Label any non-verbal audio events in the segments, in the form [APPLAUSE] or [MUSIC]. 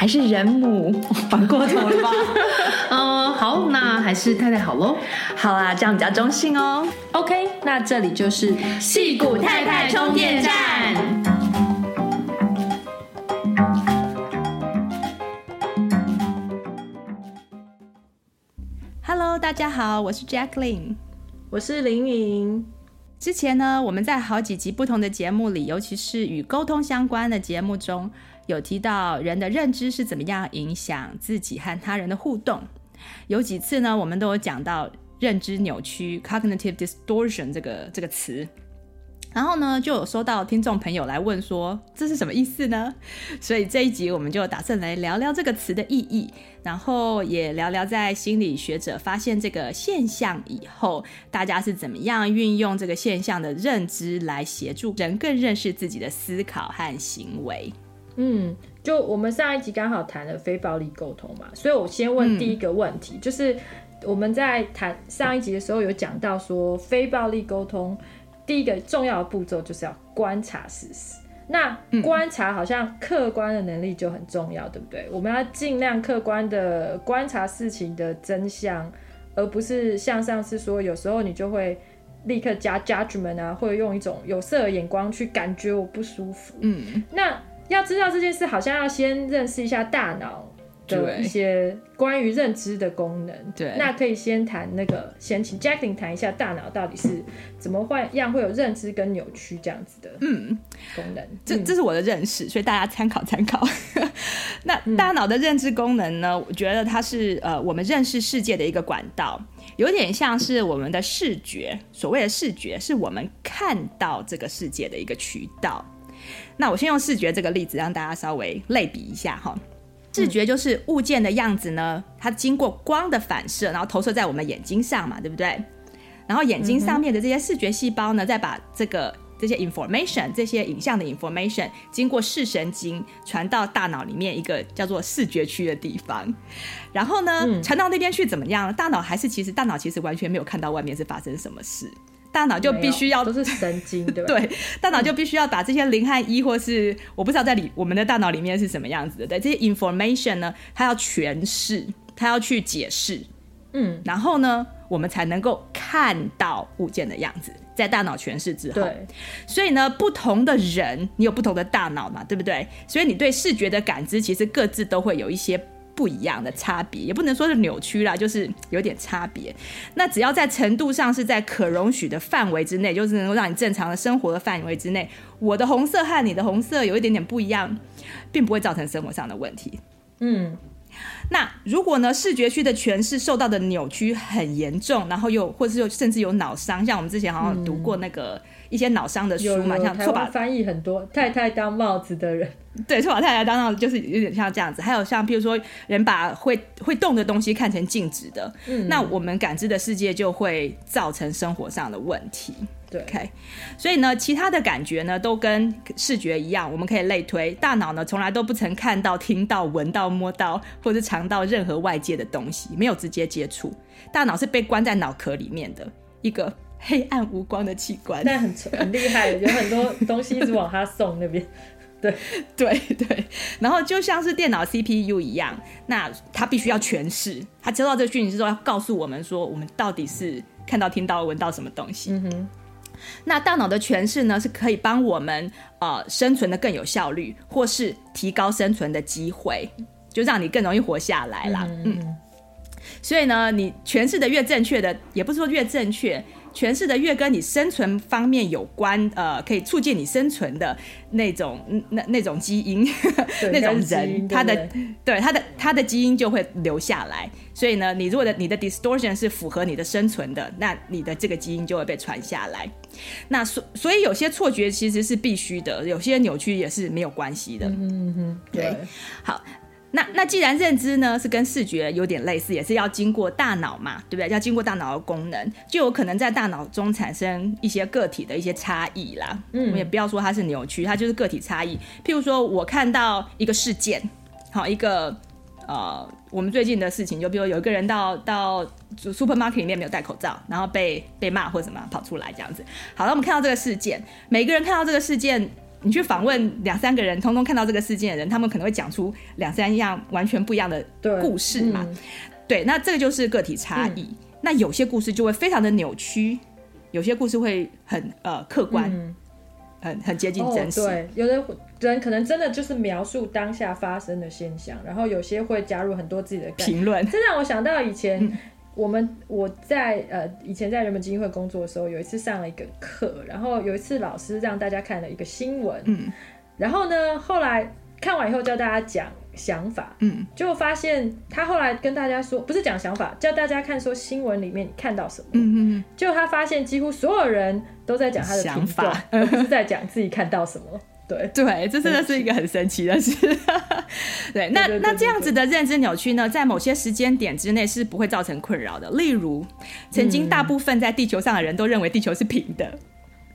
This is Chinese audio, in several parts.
还是人母，[LAUGHS] 反过头了吧？[LAUGHS] 嗯，好，那还是太太好喽。好啊，这样比较中性哦。OK，那这里就是戏骨太太充电站。Hello，大家好，我是 Jacqueline，我是林颖。之前呢，我们在好几集不同的节目里，尤其是与沟通相关的节目中，有提到人的认知是怎么样影响自己和他人的互动。有几次呢，我们都有讲到认知扭曲 （cognitive distortion） 这个这个词。然后呢，就有收到听众朋友来问说，这是什么意思呢？所以这一集我们就打算来聊聊这个词的意义，然后也聊聊在心理学者发现这个现象以后，大家是怎么样运用这个现象的认知来协助人更认识自己的思考和行为。嗯，就我们上一集刚好谈了非暴力沟通嘛，所以我先问第一个问题，嗯、就是我们在谈上一集的时候有讲到说非暴力沟通。第一个重要的步骤就是要观察事实。那观察好像客观的能力就很重要，对不对？我们要尽量客观的观察事情的真相，而不是像上次说，有时候你就会立刻加 judgment 啊，或者用一种有色的眼光去感觉我不舒服。嗯，那要知道这件事，好像要先认识一下大脑。的一些关于认知的功能，对，那可以先谈那个，先请 Jacqueline 谈一下大脑到底是怎么会样会有认知跟扭曲这样子的，嗯，功能。这这是我的认识，所以大家参考参考。那大脑的认知功能呢？我觉得它是呃，我们认识世界的一个管道，有点像是我们的视觉。所谓的视觉，是我们看到这个世界的一个渠道。那我先用视觉这个例子，让大家稍微类比一下哈。视觉就是物件的样子呢，它经过光的反射，然后投射在我们眼睛上嘛，对不对？然后眼睛上面的这些视觉细胞呢，再把这个这些 information 这些影像的 information 经过视神经传到大脑里面一个叫做视觉区的地方，然后呢，传到那边去怎么样？大脑还是其实大脑其实完全没有看到外面是发生什么事。大脑就必须要都是神经，对吧？[LAUGHS] 对，大脑就必须要把这些零和一，或是我不知道在里我们的大脑里面是什么样子的，对这些 information 呢，它要诠释，它要去解释，嗯，然后呢，我们才能够看到物件的样子，在大脑诠释之后，对，所以呢，不同的人，你有不同的大脑嘛，对不对？所以你对视觉的感知，其实各自都会有一些。不一样的差别，也不能说是扭曲啦，就是有点差别。那只要在程度上是在可容许的范围之内，就是能够让你正常的生活的范围之内，我的红色和你的红色有一点点不一样，并不会造成生活上的问题。嗯，那如果呢，视觉区的诠释受到的扭曲很严重，然后又或者是又甚至有脑伤，像我们之前好像读过那个一些脑伤的书嘛，像错把翻译很多太太当帽子的人。对，错把太太当帽子就是有点像这样子，还有像比如说人把会会动的东西看成静止的，嗯，那我们感知的世界就会造成生活上的问题。对，OK，所以呢，其他的感觉呢都跟视觉一样，我们可以类推，大脑呢从来都不曾看到、听到、闻到、摸到或者尝到任何外界的东西，没有直接接触，大脑是被关在脑壳里面的一个黑暗无光的器官。[LAUGHS] 但很很厉害，有很多东西一直往他送那边。对对对，然后就像是电脑 CPU 一样，那它必须要诠释，它接到这个讯息之后要告诉我们说，我们到底是看到、听到、闻到什么东西。嗯哼，那大脑的诠释呢，是可以帮我们呃生存的更有效率，或是提高生存的机会，就让你更容易活下来啦。嗯，嗯。所以呢，你诠释的越正确的，也不是说越正确。诠释的越跟你生存方面有关，呃，可以促进你生存的那种那那种基因，[LAUGHS] 那种人，他的对他的他的基因就会留下来。所以呢，你如果的你的 distortion 是符合你的生存的，那你的这个基因就会被传下来。那所所以有些错觉其实是必须的，有些扭曲也是没有关系的。嗯哼，对，好。那那既然认知呢是跟视觉有点类似，也是要经过大脑嘛，对不对？要经过大脑的功能，就有可能在大脑中产生一些个体的一些差异啦。嗯，我们也不要说它是扭曲，它就是个体差异。譬如说我看到一个事件，好一个呃，我们最近的事情，就比如有一个人到到 supermarket 里面没有戴口罩，然后被被骂或者什么跑出来这样子。好了，我们看到这个事件，每个人看到这个事件。你去访问两三个人，通通看到这个事件的人，他们可能会讲出两三样完全不一样的故事嘛？对，那这个就是个体差异。嗯、那有些故事就会非常的扭曲，有些故事会很呃客观，嗯、很很接近真实。哦、对，有的人可能真的就是描述当下发生的现象，然后有些会加入很多自己的评论。这让我想到以前。嗯我们我在呃以前在人本基金会工作的时候，有一次上了一个课，然后有一次老师让大家看了一个新闻，嗯，然后呢，后来看完以后叫大家讲想法，嗯，就发现他后来跟大家说，不是讲想法，叫大家看说新闻里面你看到什么，嗯嗯，就他发现几乎所有人都在讲他的想法，而不是在讲自己看到什么。对。[LAUGHS] 对，这真的是一个很神奇的事。[LAUGHS] 对，那那这样子的认知扭曲呢，在某些时间点之内是不会造成困扰的。例如，曾经大部分在地球上的人都认为地球是平的，嗯、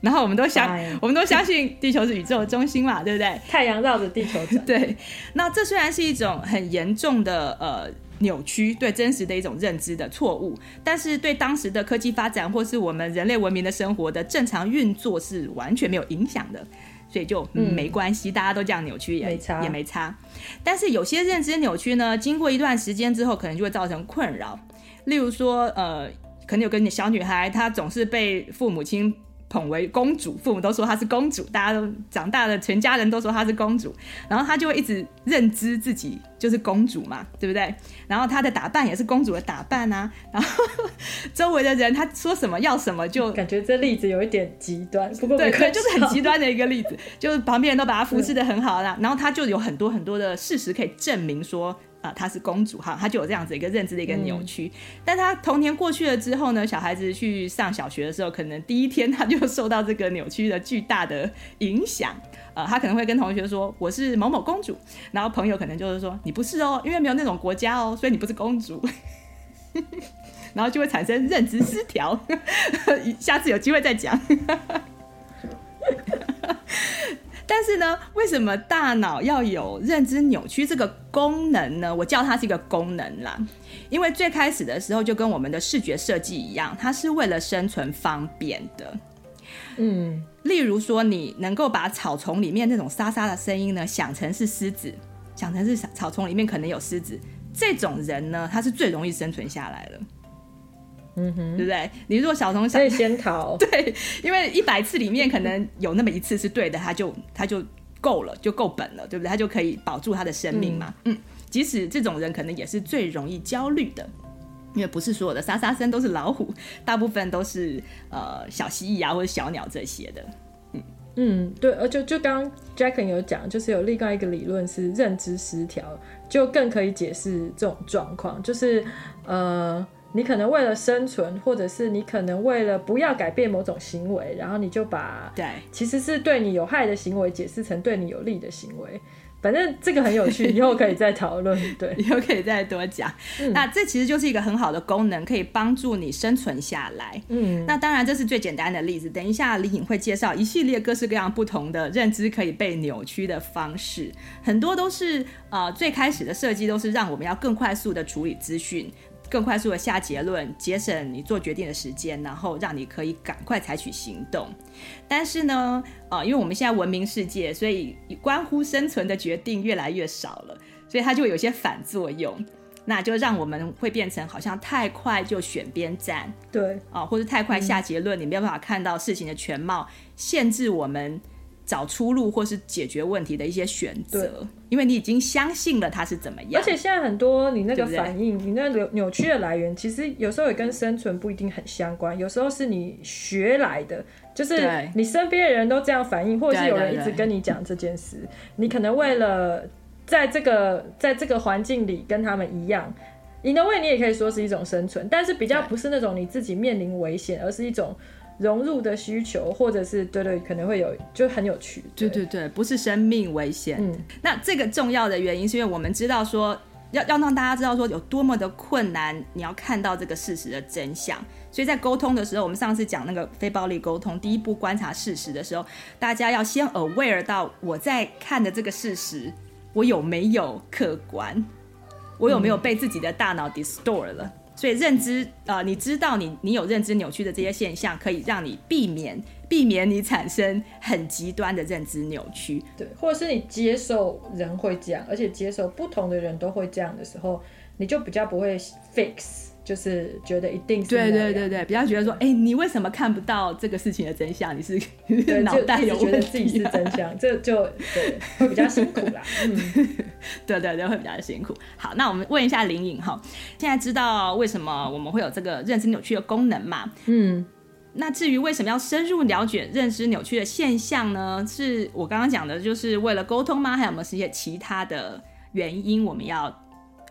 然后我们都相、哎、我们都相信地球是宇宙的中心嘛，对不对？太阳绕着地球转。[LAUGHS] 对，那这虽然是一种很严重的呃扭曲，对真实的一种认知的错误，但是对当时的科技发展或是我们人类文明的生活的正常运作是完全没有影响的。所以就没关系，嗯、大家都这样扭曲也没差，也没差。但是有些认知扭曲呢，经过一段时间之后，可能就会造成困扰。例如说，呃，可能有个小女孩，她总是被父母亲。捧为公主，父母都说她是公主，大家都长大了，全家人都说她是公主，然后她就会一直认知自己就是公主嘛，对不对？然后她的打扮也是公主的打扮啊，然后 [LAUGHS] 周围的人她说什么要什么就，感觉这例子有一点极端，不过对，可能就是很极端的一个例子，[LAUGHS] 就是旁边人都把她服侍的很好啦，然后她就有很多很多的事实可以证明说。啊，她是公主哈，她就有这样子一个认知的一个扭曲。嗯、但她童年过去了之后呢，小孩子去上小学的时候，可能第一天他就受到这个扭曲的巨大的影响。呃，他可能会跟同学说：“我是某某公主。”然后朋友可能就是说：“你不是哦，因为没有那种国家哦，所以你不是公主。[LAUGHS] ”然后就会产生认知失调。[LAUGHS] 下次有机会再讲。但是呢，为什么大脑要有认知扭曲这个功能呢？我叫它是一个功能啦，因为最开始的时候就跟我们的视觉设计一样，它是为了生存方便的。嗯，例如说，你能够把草丛里面那种沙沙的声音呢，想成是狮子，想成是草丛里面可能有狮子，这种人呢，他是最容易生存下来了。嗯哼，对不对？你如果小童可以先逃，[LAUGHS] 对，因为一百次里面可能有那么一次是对的，他就他就够了，就够本了，对不对？他就可以保住他的生命嘛。嗯，嗯，即使这种人可能也是最容易焦虑的，因为不是所有的沙沙声都是老虎，大部分都是呃小蜥蜴啊或者小鸟这些的。嗯嗯，对，而就就刚刚 Jacqueline 有讲，就是有另外一个理论是认知失调，就更可以解释这种状况，就是呃。你可能为了生存，或者是你可能为了不要改变某种行为，然后你就把对其实是对你有害的行为解释成对你有利的行为。反正这个很有趣，以后可以再讨论。[LAUGHS] 对，以后可以再多讲。嗯、那这其实就是一个很好的功能，可以帮助你生存下来。嗯，那当然这是最简单的例子。等一下李颖会介绍一系列各式各样不同的认知可以被扭曲的方式，很多都是呃最开始的设计都是让我们要更快速的处理资讯。更快速的下结论，节省你做决定的时间，然后让你可以赶快采取行动。但是呢，呃，因为我们现在文明世界，所以关乎生存的决定越来越少了，所以它就会有些反作用，[LAUGHS] 那就让我们会变成好像太快就选边站，对，啊、呃，或者太快下结论，嗯、你没有办法看到事情的全貌，限制我们找出路或是解决问题的一些选择，因为你已经相信了它是怎么样。而且现在很多你那个反应，对对，你那扭扭曲的来源，其实有时候也跟生存不一定很相关，有时候是你学来的，就是你身边的人都这样反应，或者是有人一直跟你讲这件事，你可能为了在这个在这个环境里跟他们一样，in a way 你也可以说是一种生存，但是比较不是那种你自己面临危险，而是一种。融入的需求，或者是对对，可能会有，就很有趣。对对对，不是生命危险。嗯，那这个重要的原因是因为我们知道说，要要让大家知道说有多么的困难，你要看到这个事实的真相。所以在沟通的时候，我们上次讲那个非暴力沟通，第一步观察事实的时候，大家要先 aware 到我在看的这个事实，我有没有客观，我有没有被自己的大脑 distort 了。嗯所以认知，呃，你知道你你有认知扭曲的这些现象，可以让你避免避免你产生很极端的认知扭曲，对，或者是你接受人会这样，而且接受不同的人都会这样的时候，你就比较不会 fix。就是觉得一定是对对对对，比较觉得说，哎、欸，你为什么看不到这个事情的真相？你是 [LAUGHS] 脑袋有问题，觉得自己是真相，这就对 [LAUGHS] 会比较辛苦啦。嗯，[LAUGHS] 对对对，会比较辛苦。好，那我们问一下林颖哈，现在知道为什么我们会有这个认知扭曲的功能嘛？嗯，那至于为什么要深入了解认知扭曲的现象呢？是我刚刚讲的，就是为了沟通吗？还有没有一些其他的原因？我们要。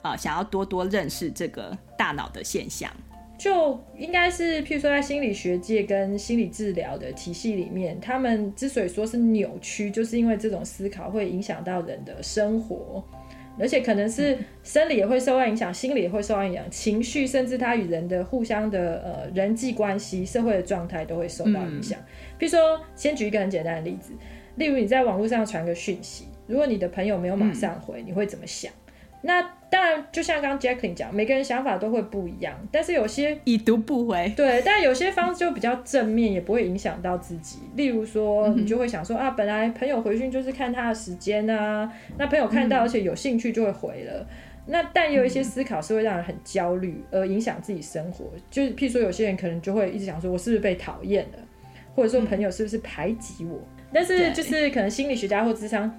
啊，想要多多认识这个大脑的现象，就应该是，譬如说在心理学界跟心理治疗的体系里面，他们之所以说是扭曲，就是因为这种思考会影响到人的生活，而且可能是生理也会受到影响，心理也会受到影响，情绪甚至他与人的互相的呃人际关系、社会的状态都会受到影响。譬如说，先举一个很简单的例子，例如你在网络上传个讯息，如果你的朋友没有马上回，你会怎么想？那当然，就像刚刚 Jacqueline 讲，每个人想法都会不一样。但是有些已读不回，对，但有些方式就比较正面，也不会影响到自己。例如说，你就会想说、嗯、啊，本来朋友回讯就是看他的时间啊，那朋友看到而且有兴趣就会回了。嗯、那但也有一些思考是会让人很焦虑，而影响自己生活。就是譬如说，有些人可能就会一直想说，我是不是被讨厌了，或者说朋友是不是排挤我？嗯、但是就是可能心理学家或智商。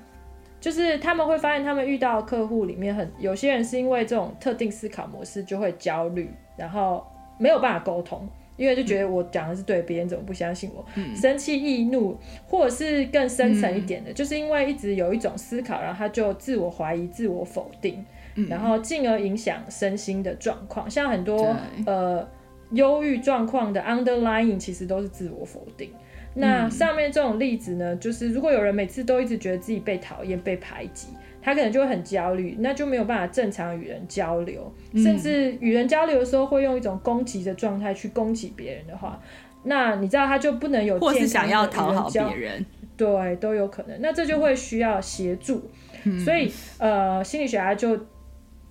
就是他们会发现，他们遇到的客户里面很有些人是因为这种特定思考模式就会焦虑，然后没有办法沟通，因为就觉得我讲的是对，别人怎么不相信我？嗯、生气、易怒，或者是更深层一点的，嗯、就是因为一直有一种思考，然后他就自我怀疑、自我否定，嗯、然后进而影响身心的状况。像很多呃忧郁状况的 underlying 其实都是自我否定。那上面这种例子呢，就是如果有人每次都一直觉得自己被讨厌、被排挤，他可能就会很焦虑，那就没有办法正常与人交流，甚至与人交流的时候会用一种攻击的状态去攻击别人的话，那你知道他就不能有或是想要讨好别人，对，都有可能。那这就会需要协助，嗯、所以呃，心理学家就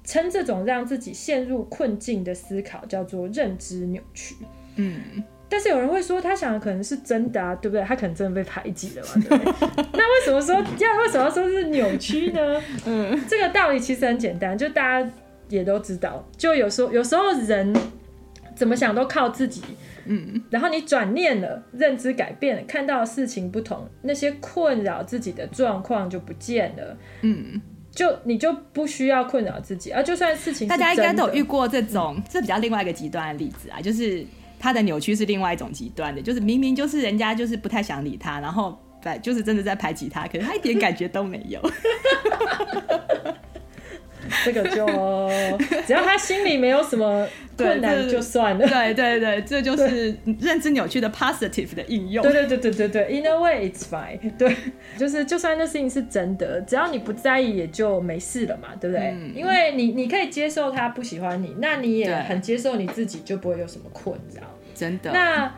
称这种让自己陷入困境的思考叫做认知扭曲。嗯。但是有人会说，他想的可能是真的啊，对不对？他可能真的被排挤了嘛，对不对？[LAUGHS] 那为什么说要为什么要说是扭曲呢？嗯，这个道理其实很简单，就大家也都知道，就有时候有时候人怎么想都靠自己，嗯，然后你转念了，认知改变了，看到事情不同，那些困扰自己的状况就不见了，嗯，就你就不需要困扰自己啊。就算事情大家应该都有遇过这种，这比较另外一个极端的例子啊，就是。他的扭曲是另外一种极端的，就是明明就是人家就是不太想理他，然后对，就是真的在排挤他，可是他一点感觉都没有。这个就只要他心里没有什么困难就算了。[LAUGHS] 对对对，这就是认知扭曲的 positive 的应用。对对对对对对，in a way it's fine。对，就是就算那事情是真的，只要你不在意，也就没事了嘛，对不对？嗯、因为你你可以接受他不喜欢你，那你也很接受你自己，就不会有什么困扰。真的。那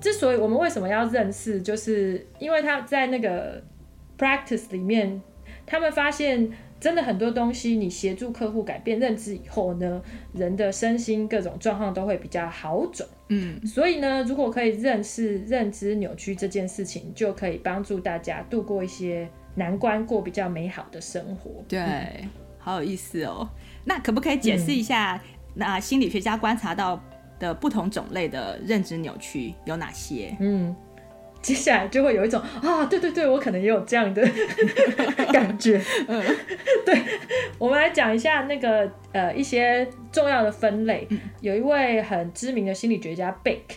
之所以我们为什么要认识，就是因为他在那个 practice 里面，他们发现。真的很多东西，你协助客户改变认知以后呢，人的身心各种状况都会比较好转。嗯，所以呢，如果可以认识认知扭曲这件事情，就可以帮助大家度过一些难关，过比较美好的生活。对，嗯、好有意思哦。那可不可以解释一下，嗯、那心理学家观察到的不同种类的认知扭曲有哪些？嗯。接下来就会有一种啊，对对对，我可能也有这样的 [LAUGHS] 感觉。嗯，对，我们来讲一下那个呃一些重要的分类。嗯、有一位很知名的心理学家贝克，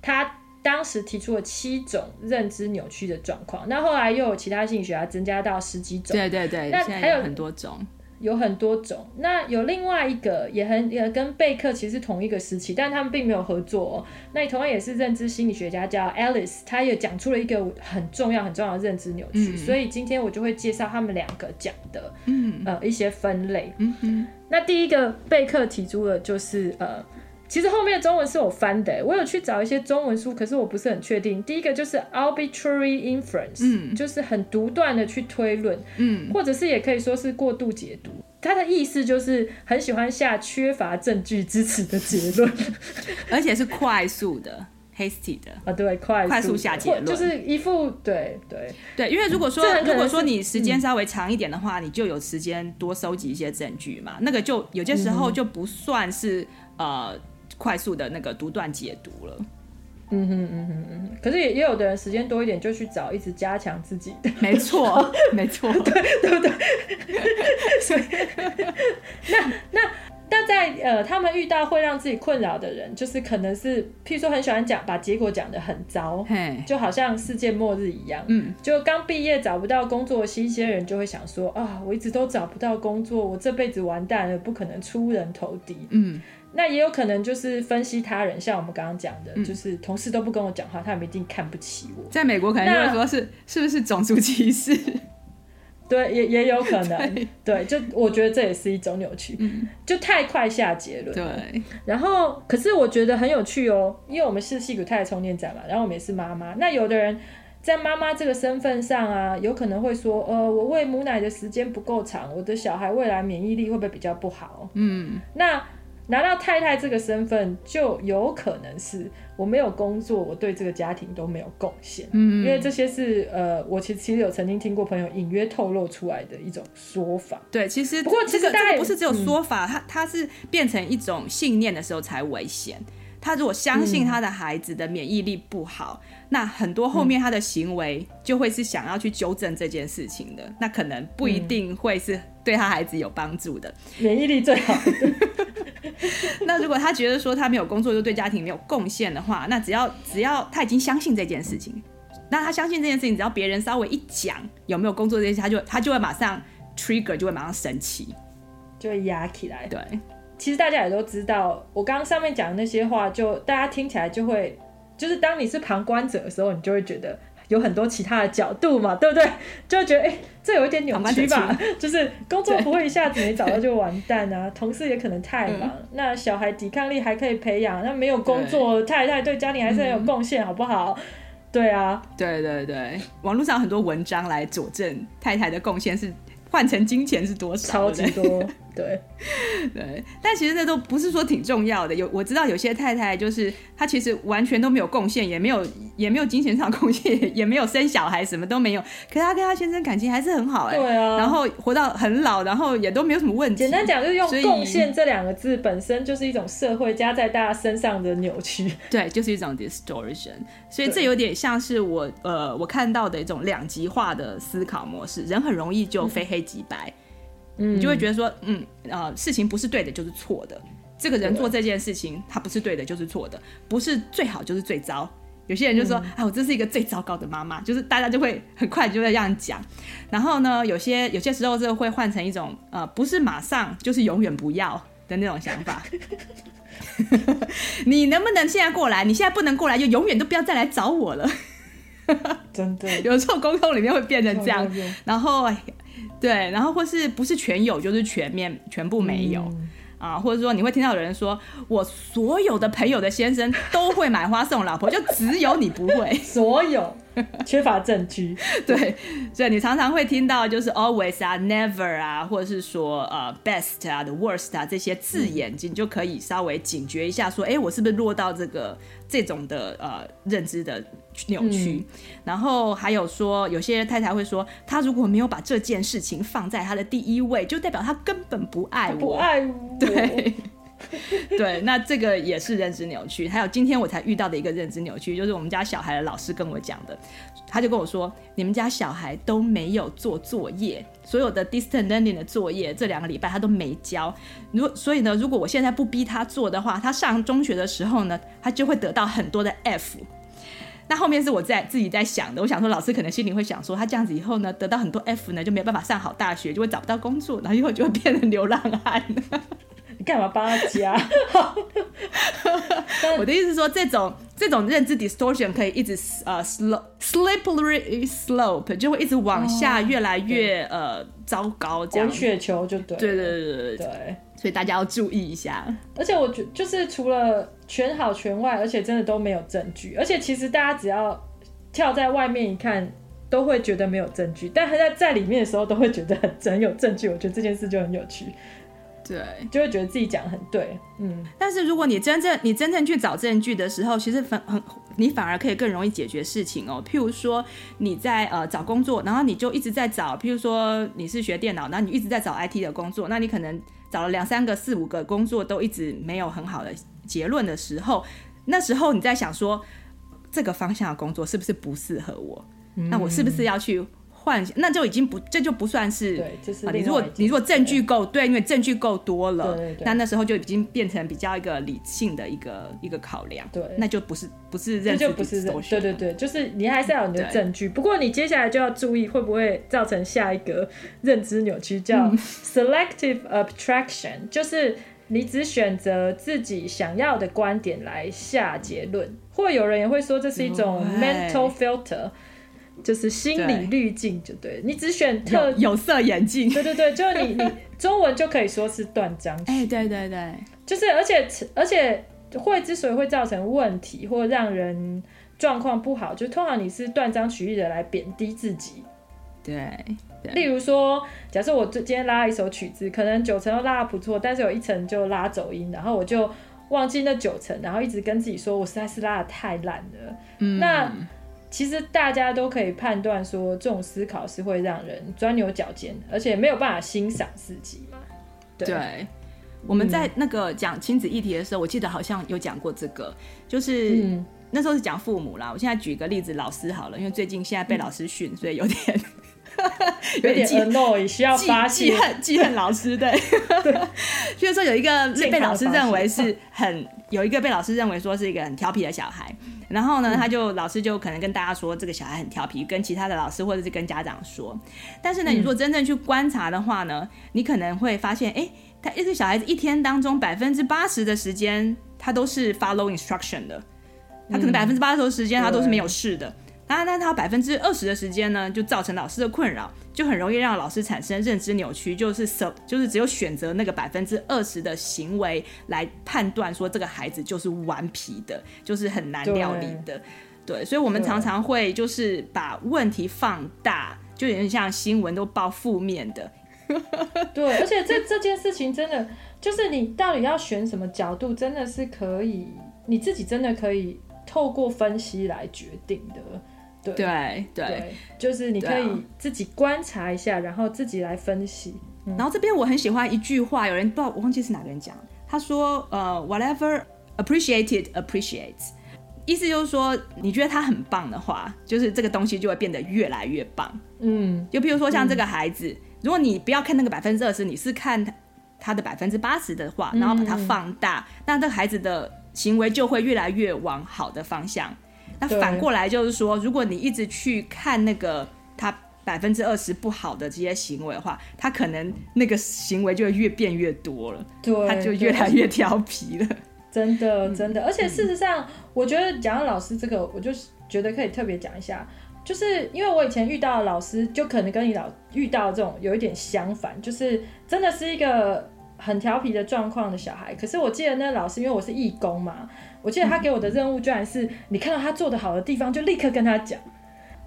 他当时提出了七种认知扭曲的状况。那后来又有其他心理学家增加到十几种。对对对，那还有很多种。有很多种，那有另外一个也很也跟贝克其实同一个时期，但他们并没有合作哦。那同样也是认知心理学家叫 Alice，他也讲出了一个很重要很重要的认知扭曲。嗯，所以今天我就会介绍他们两个讲的，嗯呃一些分类。那第一个贝克提出的就是呃。其实后面的中文是我翻的，我有去找一些中文书，可是我不是很确定。第一个就是 arbitrary inference，嗯，就是很独断的去推论，嗯，或者是也可以说是过度解读。它的意思就是很喜欢下缺乏证据支持的结论，[LAUGHS] 而且是快速的 hasty 的。啊，对，快速快速下结论，就是一副对对。对，因为如果说如果说你时间稍微长一点的话，嗯、你就有时间多收集一些证据嘛，那个就有些时候就不算是、嗯、呃。快速的那个独断解读了，嗯哼嗯哼嗯哼，可是也也有的人时间多一点就去找一直加强自己的，没错 [LAUGHS] 没错，对对不对？[LAUGHS] 所以 [LAUGHS] 那那那在呃，他们遇到会让自己困扰的人，就是可能是譬如说很喜欢讲把结果讲的很糟，就好像世界末日一样，嗯，就刚毕业找不到工作的新鲜人就会想说啊，我一直都找不到工作，我这辈子完蛋了，不可能出人头地，嗯。那也有可能就是分析他人，像我们刚刚讲的，嗯、就是同事都不跟我讲话，他们一定看不起我。在美国可能就会说是是不是种族歧视？[LAUGHS] 对，也也有可能。[LAUGHS] 对，对，就我觉得这也是一种扭曲，嗯、就太快下结论。对。然后，可是我觉得很有趣哦，因为我们是矽谷太太充电站嘛，然后我们也是妈妈。那有的人在妈妈这个身份上啊，有可能会说，呃，我喂母奶的时间不够长，我的小孩未来免疫力会不会比较不好？嗯。那。拿到太太这个身份，就有可能是我没有工作，我对这个家庭都没有贡献。嗯，因为这些是呃，我其实其实有曾经听过朋友隐约透露出来的一种说法。对，其实不过其实大家不是只有说法，它它是变成一种信念的时候才危险。他如果相信他的孩子的免疫力不好，嗯、那很多后面他的行为就会是想要去纠正这件事情的。那可能不一定会是对他孩子有帮助的。免疫力最好。[LAUGHS] 那如果他觉得说他没有工作就对家庭没有贡献的话，那只要只要他已经相信这件事情，那他相信这件事情，只要别人稍微一讲有没有工作这件事，他就他就会马上 trigger，就会马上生气，就会压起来。对。其实大家也都知道，我刚刚上面讲的那些话，就大家听起来就会，就是当你是旁观者的时候，你就会觉得有很多其他的角度嘛，对不对？就会觉得哎、欸，这有一点扭曲吧？[LAUGHS] [LAUGHS] 就是工作不会一下子没找到就完蛋啊，同事也可能太忙，嗯、那小孩抵抗力还可以培养，那没有工作，太太对家庭还是很有贡献，好不好？对啊，对对对，网络上很多文章来佐证太太的贡献是换成金钱是多少，超级多。对，对，但其实这都不是说挺重要的。有我知道有些太太就是她其实完全都没有贡献，也没有也没有金钱上贡献，[LAUGHS] 也没有生小孩，什么都没有。可是她跟她先生感情还是很好哎。对啊。然后活到很老，然后也都没有什么问题。简单讲就是用贡献这两个字本身就是一种社会加在大家身上的扭曲。对，就是一种 distortion。所以这有点像是我呃我看到的一种两极化的思考模式，人很容易就非黑即白。嗯你就会觉得说，嗯，呃，事情不是对的，就是错的。这个人做这件事情，他不是对的，就是错的，不是最好就是最糟。有些人就说，啊、嗯，我这是一个最糟糕的妈妈，就是大家就会很快就会这样讲。然后呢，有些有些时候这会换成一种，呃，不是马上就是永远不要的那种想法。[LAUGHS] 你能不能现在过来？你现在不能过来，就永远都不要再来找我了。[LAUGHS] 真的，有时候沟通里面会变成这样，然后。对，然后或是不是全有，就是全面全部没有、嗯、啊，或者说你会听到有人说，我所有的朋友的先生都会买花送老婆，就只有你不会，[LAUGHS] 所有 [LAUGHS] 缺乏证据。[LAUGHS] 对，所以你常常会听到就是 always 啊，never 啊，或者是说呃 best 啊，the worst 啊这些字眼，你就可以稍微警觉一下，说，哎，我是不是落到这个这种的呃认知的。扭曲，嗯、然后还有说，有些太太会说，她如果没有把这件事情放在她的第一位，就代表她根本不爱我，不爱我。对，[LAUGHS] 对，那这个也是认知扭曲。还有今天我才遇到的一个认知扭曲，就是我们家小孩的老师跟我讲的，他就跟我说，你们家小孩都没有做作业，所有的 distance learning 的作业这两个礼拜他都没交。如所以呢，如果我现在不逼他做的话，他上中学的时候呢，他就会得到很多的 F。那后面是我在自己在想的，我想说老师可能心里会想说，他这样子以后呢，得到很多 F 呢，就没有办法上好大学，就会找不到工作，然后以后就会变成流浪汉。你干嘛帮他加？[LAUGHS] 我的意思是说，这种这种认知 distortion 可以一直呃 slow slippery slope 就会一直往下越来越、哦、呃糟糕，这样滚雪球就对，对对对对对，对所以大家要注意一下。而且我觉就是除了全好全坏，而且真的都没有证据，而且其实大家只要跳在外面一看，都会觉得没有证据，但他在在里面的时候都会觉得很真有证据。我觉得这件事就很有趣。对，就会觉得自己讲的很对，嗯。但是如果你真正你真正去找证据的时候，其实反很你反而可以更容易解决事情哦。譬如说你在呃找工作，然后你就一直在找，譬如说你是学电脑，那你一直在找 IT 的工作，那你可能找了两三个、四五个工作都一直没有很好的结论的时候，那时候你在想说这个方向的工作是不是不适合我？嗯、那我是不是要去？换，那就已经不，这就不算是。对，这是啊。你如果你如果证据够，对，因为证据够多了，对对对，那那时候就已经变成比较一个理性的一个一个考量。对，那就不是不是认知，就不是认。对对对，就是你还是要有你的证据。不过你接下来就要注意，会不会造成下一个认知扭曲，叫 selective abstraction，就是你只选择自己想要的观点来下结论。或有人也会说，这是一种 mental filter。就是心理滤镜，就对，对你只选特有，有色眼镜，对对对，就你你 [LAUGHS] 中文就可以说是断章取义，哎，对对对，就是而且而且会之所以会造成问题或让人状况不好，就通常你是断章取义的来贬低自己，对，例如说，假设我今天拉了一首曲子，可能九层都拉的不错，但是有一层就拉走音，然后我就忘记那九层，然后一直跟自己说我实在是拉的太烂了，嗯，那。其实大家都可以判断说，这种思考是会让人钻牛角尖，而且没有办法欣赏自己嘛。对，对我们在那个讲亲子议题的时候，我记得好像有讲过这个，就是、嗯、那时候是讲父母啦。我现在举一个例子，老师好了，因为最近现在被老师训，所以有点 [LAUGHS] 有点 annoy，需要发记恨记恨老师。对，[LAUGHS] 对，所以说有一个被老师认为是很有一个被老师认为说是一个很调皮的小孩。然后呢，他就老师就可能跟大家说，这个小孩很调皮，跟其他的老师或者是跟家长说。但是呢，你如果真正去观察的话呢，你可能会发现，哎，他一个小孩子一天当中百分之八十的时间，他都是 follow instruction 的，他可能百分之八十的时间他都是没有事的。那那他百分之二十的时间呢，就造成老师的困扰，就很容易让老师产生认知扭曲，就是就是只有选择那个百分之二十的行为来判断说这个孩子就是顽皮的，就是很难料理的，对，对，所以我们常常会就是把问题放大，就有点像新闻都报负面的，[LAUGHS] 对，而且这这件事情真的就是你到底要选什么角度，真的是可以你自己真的可以透过分析来决定的。对。对，对，就是你可以自己观察一下，然后自己来分析。然后这边我很喜欢一句话，有人不知道我忘记是哪个人讲，他说：“呃，whatever appreciated appreciates，意思就是说，你觉得他很棒的话，就是这个东西就会变得越来越棒。”嗯，就比如说像这个孩子，嗯、如果你不要看那个百分之二十，你是看他的百分之八十的话，然后把它放大，嗯、那这个孩子的行为就会越来越往好的方向。那反过来就是说，如果你一直去看那个他百分之二十不好的这些行为的话，他可能那个行为就会越变越多了，对，他就越来越调皮了。[LAUGHS] 真的，真的，而且事实上，嗯、我觉得讲到老师这个，我就觉得可以特别讲一下，就是因为我以前遇到的老师，就可能跟你老遇到这种有一点相反，就是真的是一个很调皮的状况的小孩。可是我记得那个老师，因为我是义工嘛。我记得他给我的任务居然是，你看到他做得好的地方就立刻跟他讲。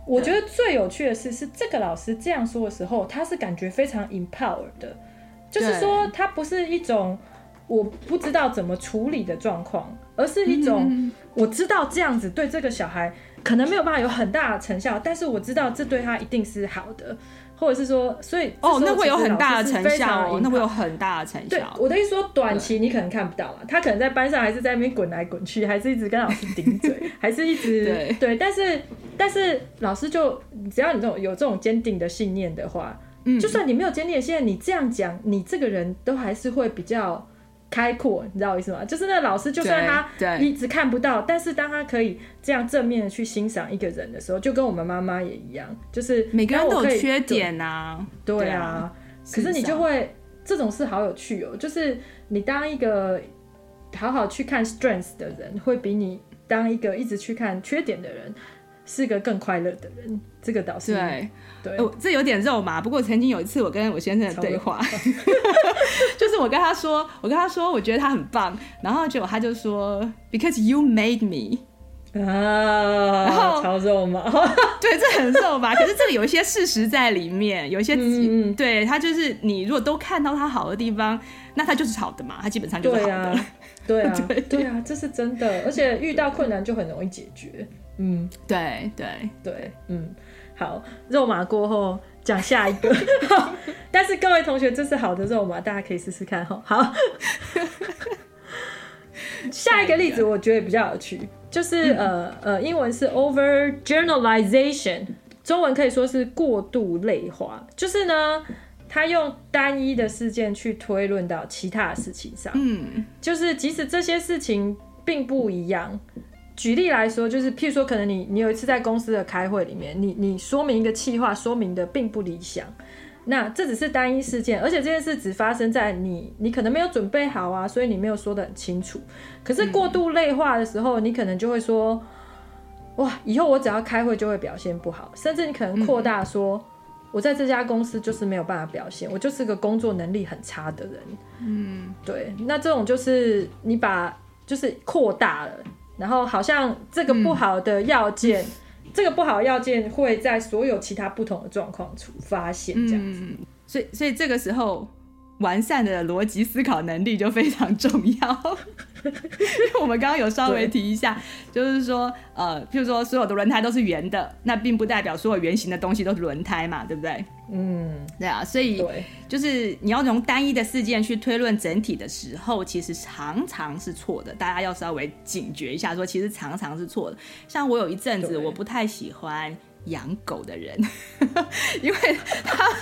我觉得最有趣的是，是这个老师这样说的时候，他是感觉非常 empowered 的，就是说他不是一种我不知道怎么处理的状况，而是一种我知道这样子对这个小孩可能没有办法有很大的成效，但是我知道这对他一定是好的。或者是说，所以哦，那会有很大的成效哦，那会有很大的成效。对，我的意思说，短期你可能看不到嘛，他可能在班上还是在那边滚来滚去，还是一直跟老师顶嘴，[LAUGHS] 还是一直对，对，但是但是老师就只要你这种有这种坚定的信念的话，嗯，就算你没有坚定的信念，你这样讲，你这个人都还是会比较。开阔，你知道我意思吗？就是那老师，就算他一直看不到，但是当他可以这样正面的去欣赏一个人的时候，就跟我们妈妈也一样，就是每个人都有缺点啊，对，对啊。可是你就会这种事好有趣哦，就是你当一个好好去看 strength 的人，会比你当一个一直去看缺点的人。是个更快乐的人，这个倒是对对、哦，这有点肉麻。不过曾经有一次，我跟我先生的对话，[LAUGHS] [LAUGHS] 就是我跟他说，我跟他说，我觉得他很棒，然后结果他就说，Because you made me 啊，然后超肉麻，[LAUGHS] 对，这很肉麻。可是这里有一些事实在里面，有一些嗯，对他就是你如果都看到他好的地方，那他就是好的嘛，他基本上就是好的，对啊，对啊，对啊，这是真的。而且遇到困难就很容易解决。嗯，对对对，嗯，好，肉麻过后讲下一个，[LAUGHS] 但是各位同学，这是好的肉麻，大家可以试试看哈。好，[LAUGHS] 下一个例子我觉得比较有趣，就是、嗯、呃呃，英文是 overgeneralization，中文可以说是过度类化，就是呢，他用单一的事件去推论到其他的事情上，嗯，就是即使这些事情并不一样。举例来说，就是譬如说，可能你你有一次在公司的开会里面，你你说明一个企划，说明的并不理想，那这只是单一事件，而且这件事只发生在你你可能没有准备好啊，所以你没有说的很清楚。可是过度类化的时候，你可能就会说，哇，以后我只要开会就会表现不好，甚至你可能扩大说，我在这家公司就是没有办法表现，我就是个工作能力很差的人。嗯，对，那这种就是你把就是扩大了。然后好像这个不好的要件，嗯、这个不好的要件会在所有其他不同的状况处发现这样子，嗯、所以所以这个时候完善的逻辑思考能力就非常重要。因 [LAUGHS] 为我们刚刚有稍微提一下，就是说呃，譬如说所有的轮胎都是圆的，那并不代表所有圆形的东西都是轮胎嘛，对不对？嗯，对啊，所以就是你要从单一的事件去推论整体的时候，其实常常是错的。大家要稍微警觉一下说，说其实常常是错的。像我有一阵子我不太喜欢养狗的人，因为他们，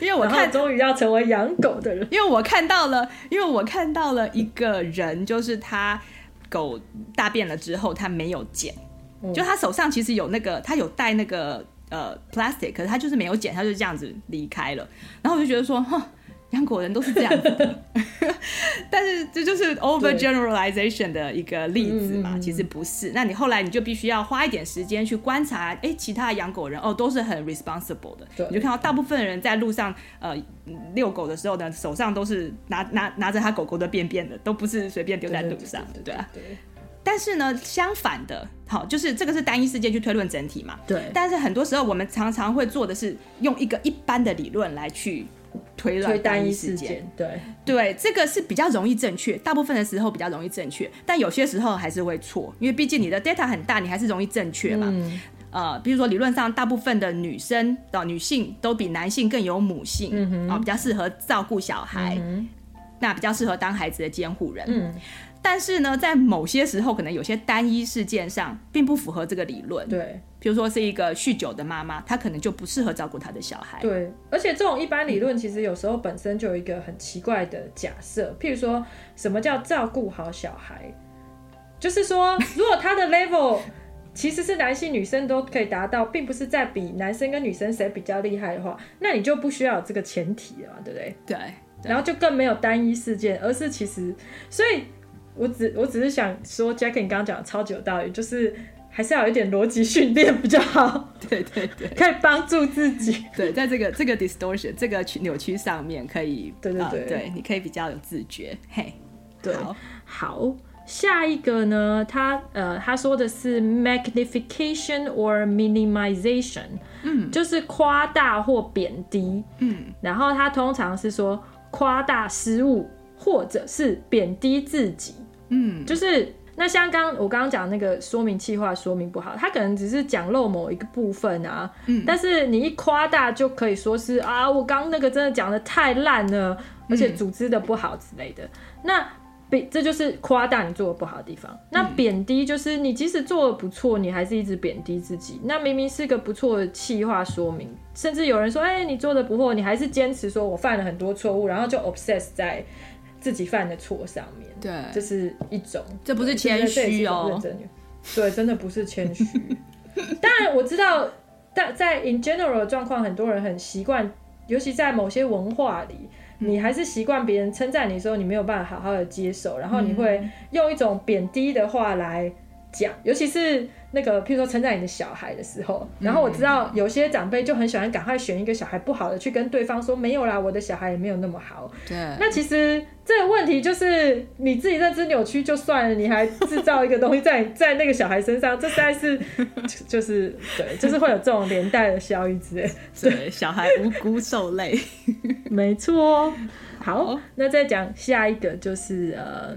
因为我看终于要成为养狗的人，因为我看到了，因为我看到了一个人，就是他狗大便了之后，他没有捡，嗯、就他手上其实有那个，他有带那个。呃，plastic，可是他就是没有捡，他就这样子离开了。然后我就觉得说，哼，养狗人都是这样子的。[LAUGHS] 但是这就是 overgeneralization 的一个例子嘛，其实不是。那你后来你就必须要花一点时间去观察，哎，其他养狗人哦都是很 responsible 的。你就看到大部分人在路上呃遛狗的时候呢，手上都是拿拿拿着他狗狗的便便的，都不是随便丢在路上，对啊。但是呢，相反的，好，就是这个是单一事件去推论整体嘛。对。但是很多时候，我们常常会做的是用一个一般的理论来去推推单一事件。对。对，这个是比较容易正确，大部分的时候比较容易正确，但有些时候还是会错，因为毕竟你的 data 很大，你还是容易正确嘛。嗯。呃，比如说理论上，大部分的女生的女性都比男性更有母性，啊，比较适合照顾小孩，那比较适合当孩子的监护人。嗯。但是呢，在某些时候，可能有些单一事件上并不符合这个理论。对，比如说是一个酗酒的妈妈，她可能就不适合照顾她的小孩。对，而且这种一般理论其实有时候本身就有一个很奇怪的假设，譬如说什么叫照顾好小孩？就是说，如果他的 level [LAUGHS] 其实是男性女生都可以达到，并不是在比男生跟女生谁比较厉害的话，那你就不需要有这个前提了嘛，对不对？对。对，然后就更没有单一事件，而是其实所以。我只我只是想说，Jackie 你刚刚讲的超级有道理，就是还是要有一点逻辑训练比较好。[LAUGHS] 对对对，可以帮助自己。对，在这个这个 distortion 这个扭曲上面，可以对对对、呃，对，你可以比较有自觉。嘿，对，好，好，下一个呢？他呃，他说的是 magnification or minimization，嗯，就是夸大或贬低，嗯，然后他通常是说夸大失误。或者是贬低自己，嗯，就是那像刚我刚刚讲那个说明气话说明不好，他可能只是讲漏某一个部分啊，嗯，但是你一夸大就可以说是啊，我刚刚那个真的讲的太烂了，而且组织的不好之类的。嗯、那这就是夸大你做的不好的地方。那贬低就是你即使做的不错，你还是一直贬低自己。那明明是个不错的企划说明，甚至有人说，哎、欸，你做的不错，你还是坚持说我犯了很多错误，然后就 obsess 在自己犯的错上面。对，这是一种，这不是谦虚哦。对，真的不是谦虚。当然我知道，但在 in general 的状况，很多人很习惯，尤其在某些文化里。你还是习惯别人称赞你的时候，你没有办法好好的接受，然后你会用一种贬低的话来讲，尤其是那个，譬如说称赞你的小孩的时候，然后我知道有些长辈就很喜欢赶快选一个小孩不好的去跟对方说，没有啦，我的小孩也没有那么好。对，那其实这个问题就是你自己认知扭曲就算了，你还制造一个东西在 [LAUGHS] 在那个小孩身上，这实在是 [LAUGHS] 就是对，就是会有这种连带的效益之类。对，小孩无辜受累，[LAUGHS] 没错。好，那再讲下一个就是呃。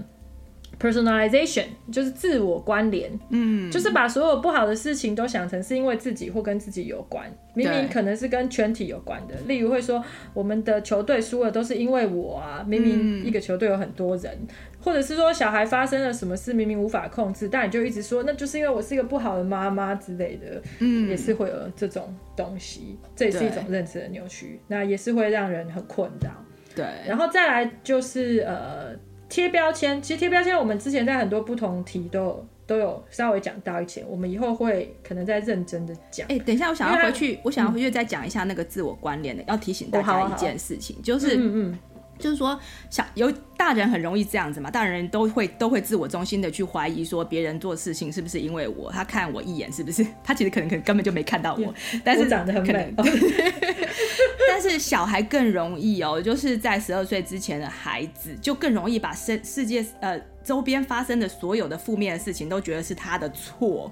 Personalization 就是自我关联，嗯，就是把所有不好的事情都想成是因为自己或跟自己有关，明明可能是跟全体有关的。例如会说，我们的球队输了都是因为我啊，明明一个球队有很多人，嗯，或者是说小孩发生了什么事，明明无法控制，但你就一直说那就是因为我是一个不好的妈妈之类的，嗯，也是会有这种东西，这也是一种认知的扭曲，那也是会让人很困扰。对，然后再来就是呃。贴标签，其实贴标签，我们之前在很多不同题都有都有稍微讲到一些，我们以后会可能再认真的讲。哎、欸，等一下，我想要回去，我想要回去再讲一下那个自我关联的、嗯，要提醒大家一件事情，就是，嗯嗯。就是说，小有大人很容易这样子嘛，大人都会都会自我中心的去怀疑说，别人做事情是不是因为我，他看我一眼是不是？[LAUGHS] 他其实可能可能根本就没看到我，[LAUGHS] 但是长得很美。[LAUGHS] 但是小孩更容易哦，就是在十二岁之前的孩子就更容易把世世界呃周边发生的所有的负面的事情都觉得是他的错，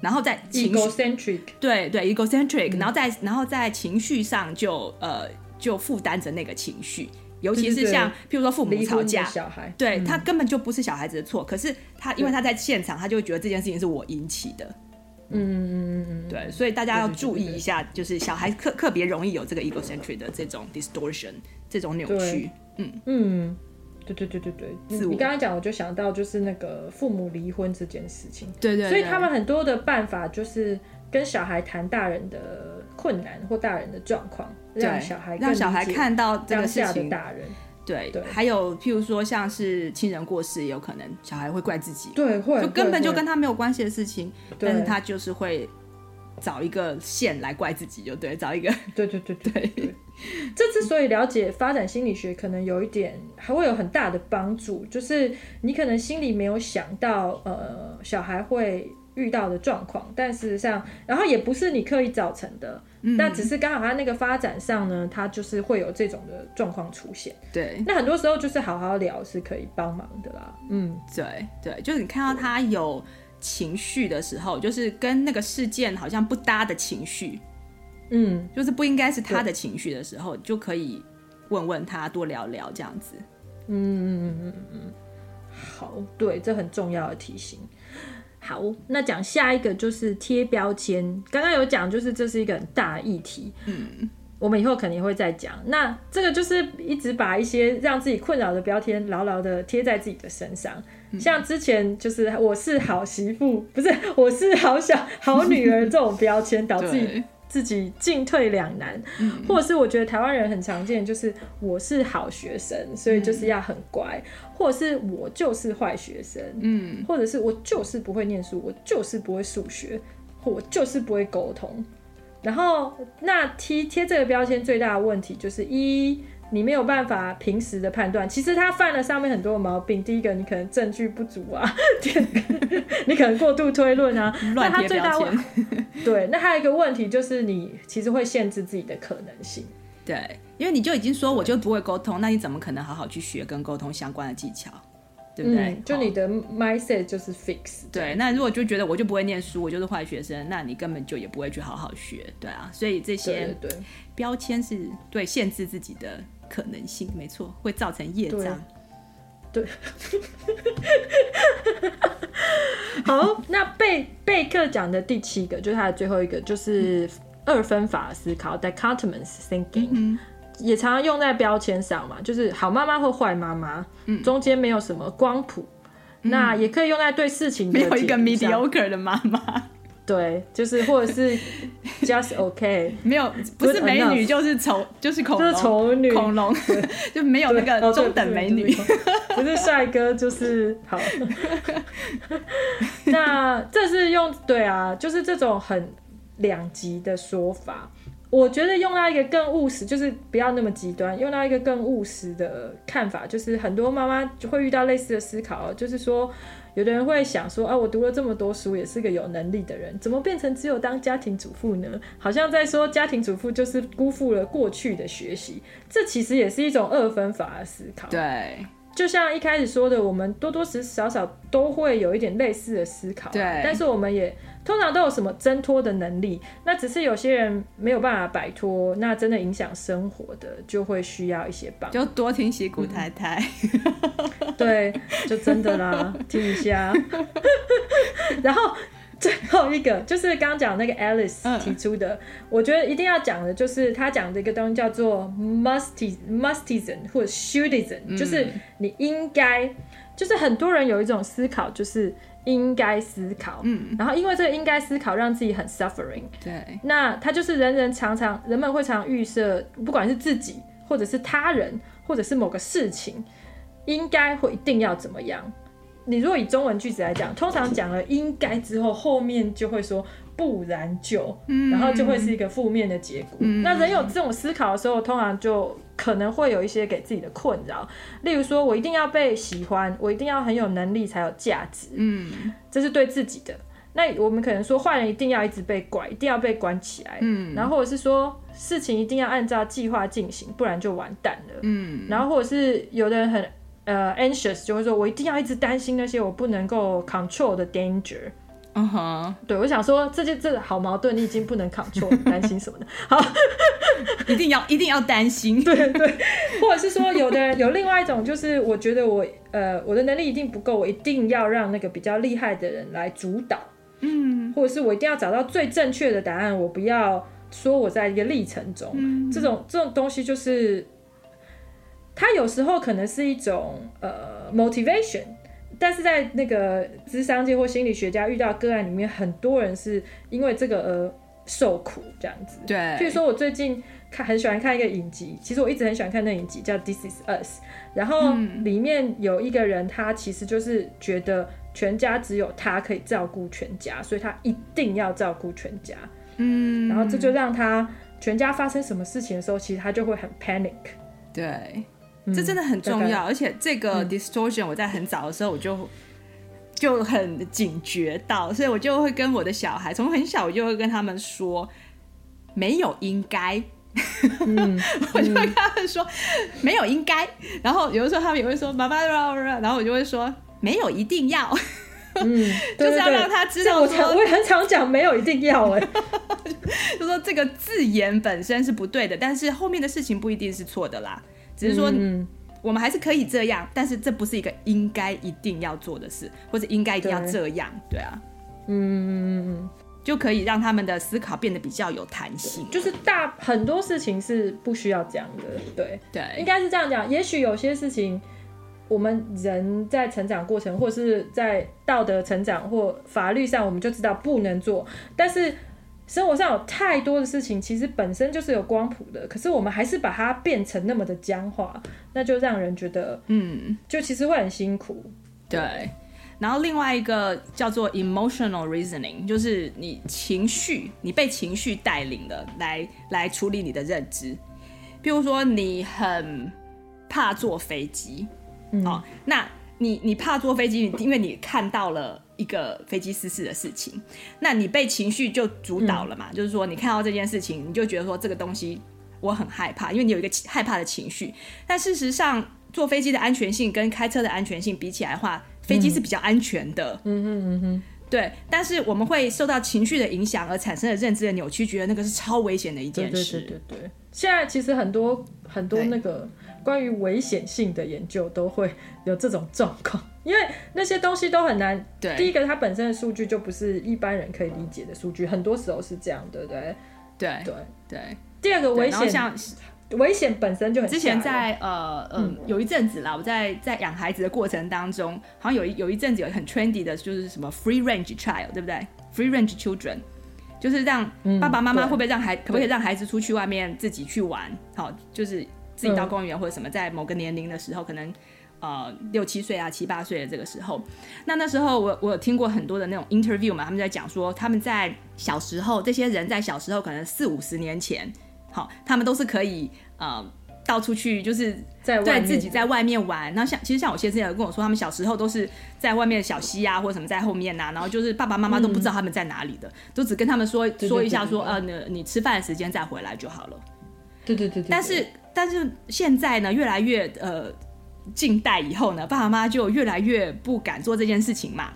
然后在情绪 egocentric 对对 egocentric，然后在然后在情绪上就呃就负担着那个情绪。尤其是像，譬如说父母吵架，小孩。对、嗯、他根本就不是小孩子的错，可是他因为他在现场，他就会觉得这件事情是我引起的。嗯嗯嗯嗯，对，所以大家要注意一下，就是小孩特特别容易有这个 egocentric 的这种 distortion，这种扭曲。嗯。嗯，对对对对对，你刚刚讲，我就想到就是那个父母离婚这件事情。对对，对，所以他们很多的办法就是跟小孩谈大人的。困难或大人的状况，让小孩让小孩看到这个事情。大人对对，还有譬如说，像是亲人过世，也有可能小孩会怪自己，对，会就根本就跟他没有关系的事情，但是他就是会找一个线来怪自己，就对，找一个，对对对对对，对。这之所以了解发展心理学，可能有一点还会有很大的帮助，就是你可能心里没有想到，呃，小孩会。遇到的状况，但事实上，然后也不是你刻意造成的，那、嗯、只是刚好他那个发展上呢，他就是会有这种的状况出现。对，那很多时候就是好好聊是可以帮忙的啦。嗯，对对，就是你看到他有情绪的时候，就是跟那个事件好像不搭的情绪，嗯，就是不应该是他的情绪的时候，就可以问问他，多聊聊这样子。嗯嗯嗯嗯嗯，好，对，这很重要的提醒。好，那讲下一个就是贴标签。刚刚有讲，就是这是一个很大的议题。嗯，我们以后肯定会再讲。那这个就是一直把一些让自己困扰的标签牢牢的贴在自己的身上。嗯。像之前就是我是好媳妇，不是我是好小好女儿这种标签，导致。自己进退两难，嗯，或者是我觉得台湾人很常见，就是我是好学生，所以就是要很乖，嗯，或者是我就是坏学生，嗯，或者是我就是不会念书，我就是不会数学，或我就是不会沟通。然后那贴贴这个标签最大的问题就是一。你没有办法平时的判断，其实他犯了上面很多毛病。第一个，你可能证据不足啊；[LAUGHS] 第二个，你可能过度推论啊。[LAUGHS] 那他最大问，[LAUGHS] 对，那还有一个问题就是你其实会限制自己的可能性。对，因为你就已经说我就不会沟通，那你怎么可能好好去学跟沟通相关的技巧？对不对？嗯、就你的 mindset 就是 fix。对，那如果就觉得我就不会念书，我就是坏学生，那你根本就也不会去好好学。对啊，所以这些标签是对限制自己的。可能性没错，会造成业障。对，[LAUGHS] 好，那贝贝克讲的第七个就是他的最后一个，就是二分法思考 （dichotomous thinking），嗯、也常常用在标签上嘛，就是好妈妈或坏妈妈，嗯、中间没有什么光谱。嗯、那也可以用在对事情没有一个 mediocre 的妈妈。对，就是或者是 [LAUGHS] just OK，没有不是美女就是丑就是恐龙，就是丑女恐龙，就没有那个中等美女，不是帅哥就是好。那这是用对啊，就是这种很两极的说法。我觉得用到一个更务实，就是不要那么极端，用到一个更务实的看法，就是很多妈妈就会遇到类似的思考，就是说，有的人会想说，啊，我读了这么多书，也是个有能力的人，怎么变成只有当家庭主妇呢？好像在说家庭主妇就是辜负了过去的学习，这其实也是一种二分法的思考。对。就像一开始说的，我们多多少少都会有一点类似的思考，对。但是我们也通常都有什么挣脱的能力，那只是有些人没有办法摆脱，那真的影响生活的，就会需要一些帮助。就多听矽谷太太，嗯、对，就真的啦，听一下，[LAUGHS] 然后。[LAUGHS] 最后一个就是刚刚讲那个 Alice 提出的，嗯、我觉得一定要讲的，就是他讲的一个东西叫做 mustism 或者 shouldism、嗯、就是你应该，就是很多人有一种思考，就是应该思考，嗯，然后因为这个应该思考让自己很 suffering，对，那他就是人人常常人们会常常预设，不管是自己或者是他人或者是某个事情，应该或一定要怎么样。你如果以中文句子来讲，通常讲了应该之后，后面就会说不然就，嗯、然后就会是一个负面的结果。嗯、那人有这种思考的时候，通常就可能会有一些给自己的困扰，例如说我一定要被喜欢，我一定要很有能力才有价值，嗯，这是对自己的。那我们可能说坏人一定要一直被拐，一定要被关起来，嗯，然后或者是说事情一定要按照计划进行，不然就完蛋了，嗯，然后或者是有的人很。呃、uh，anxious 就会说，我一定要一直担心那些我不能够 control 的 danger。嗯哼，对，我想说，这些这个好矛盾，你已经不能 control，[LAUGHS] 担心什么的？好，[LAUGHS] 一定要一定要担心，对对。或者是说，有的人有另外一种，就是我觉得我呃我的能力一定不够，我一定要让那个比较厉害的人来主导。嗯，或者是我一定要找到最正确的答案，我不要说我在一个历程中，嗯、这种这种东西就是。它有时候可能是一种呃 motivation，但是在那个智商界或心理学家遇到个案里面，很多人是因为这个而受苦这样子。对，譬如说我最近看很喜欢看一个影集，其实我一直很喜欢看那影集叫《This Is Us》，然后里面有一个人，他其实就是觉得全家只有他可以照顾全家，所以他一定要照顾全家。嗯，然后这就让他全家发生什么事情的时候，其实他就会很 panic。对。这真的很重要，嗯、而且这个 distortion 我在很早的时候我就就很警觉到，所以我就会跟我的小孩从很小我就会跟他们说，没有应该，嗯、[LAUGHS] 我就会跟他们说没有应该，然后有的时候他们也会说妈妈，然后我就会说没有一定要，嗯，[LAUGHS] 就是要让他知道，我很常讲没有一定要，哎，[LAUGHS] 就说这个字眼本身是不对的，但是后面的事情不一定是错的啦。只是说，我们还是可以这样，但是这不是一个应该一定要做的事，或者应该一定要这样，对，对啊，嗯，就可以让他们的思考变得比较有弹性。就是大很多事情是不需要这样的，对对，应该是这样讲。也许有些事情，我们人在成长过程，或是在道德成长或法律上，我们就知道不能做，但是。生活上有太多的事情，其实本身就是有光谱的，可是我们还是把它变成那么的僵化，那就让人觉得，嗯，就其实会很辛苦。对，然后另外一个叫做 emotional reasoning，就是你情绪，你被情绪带领了来来处理你的认知。譬如说，你很怕坐飞机，嗯，哦，那你你怕坐飞机，因为你看到了。一个飞机失事的事情，那你被情绪就主导了嘛？嗯、就是说，你看到这件事情，你就觉得说这个东西我很害怕，因为你有一个害怕的情绪。但事实上，坐飞机的安全性跟开车的安全性比起来的话，飞机是比较安全的。嗯哼嗯哼，对。但是我们会受到情绪的影响而产生的认知的扭曲，觉得那个是超危险的一件事。对对对对对。现在其实很多很多那个关于危险性的研究都会有这种状况，因为那些东西都很难。对，第一个它本身的数据就不是一般人可以理解的数据，很多时候是这样，对不对？对对对。第二个危险。危险本身就很。之前在呃嗯有一阵子啦，我在在养孩子的过程当中，好像有一有一阵子有很 trendy 的，就是什么 free range child，对不对？free range children，就是让爸爸妈妈会不会让孩可不可以让孩子出去外面自己去玩？好，就是自己到公园或者什么，在某个年龄的时候，可能呃六七岁啊七八岁的这个时候，那那时候我我有听过很多的那种 interview 嘛，他们在讲说他们在小时候，这些人在小时候可能四五十年前。好，他们都是可以呃到处去，就是在对自己在外面玩。那像其实像我先生也跟我说，他们小时候都是在外面小溪啊或者什么在后面呐、啊，然后就是爸爸妈妈都不知道他们在哪里的，嗯、都只跟他们说说一下说呃你你吃饭的时间再回来就好了。对对对对。但是但是现在呢，越来越呃近代以后呢，爸爸妈妈就越来越不敢做这件事情嘛。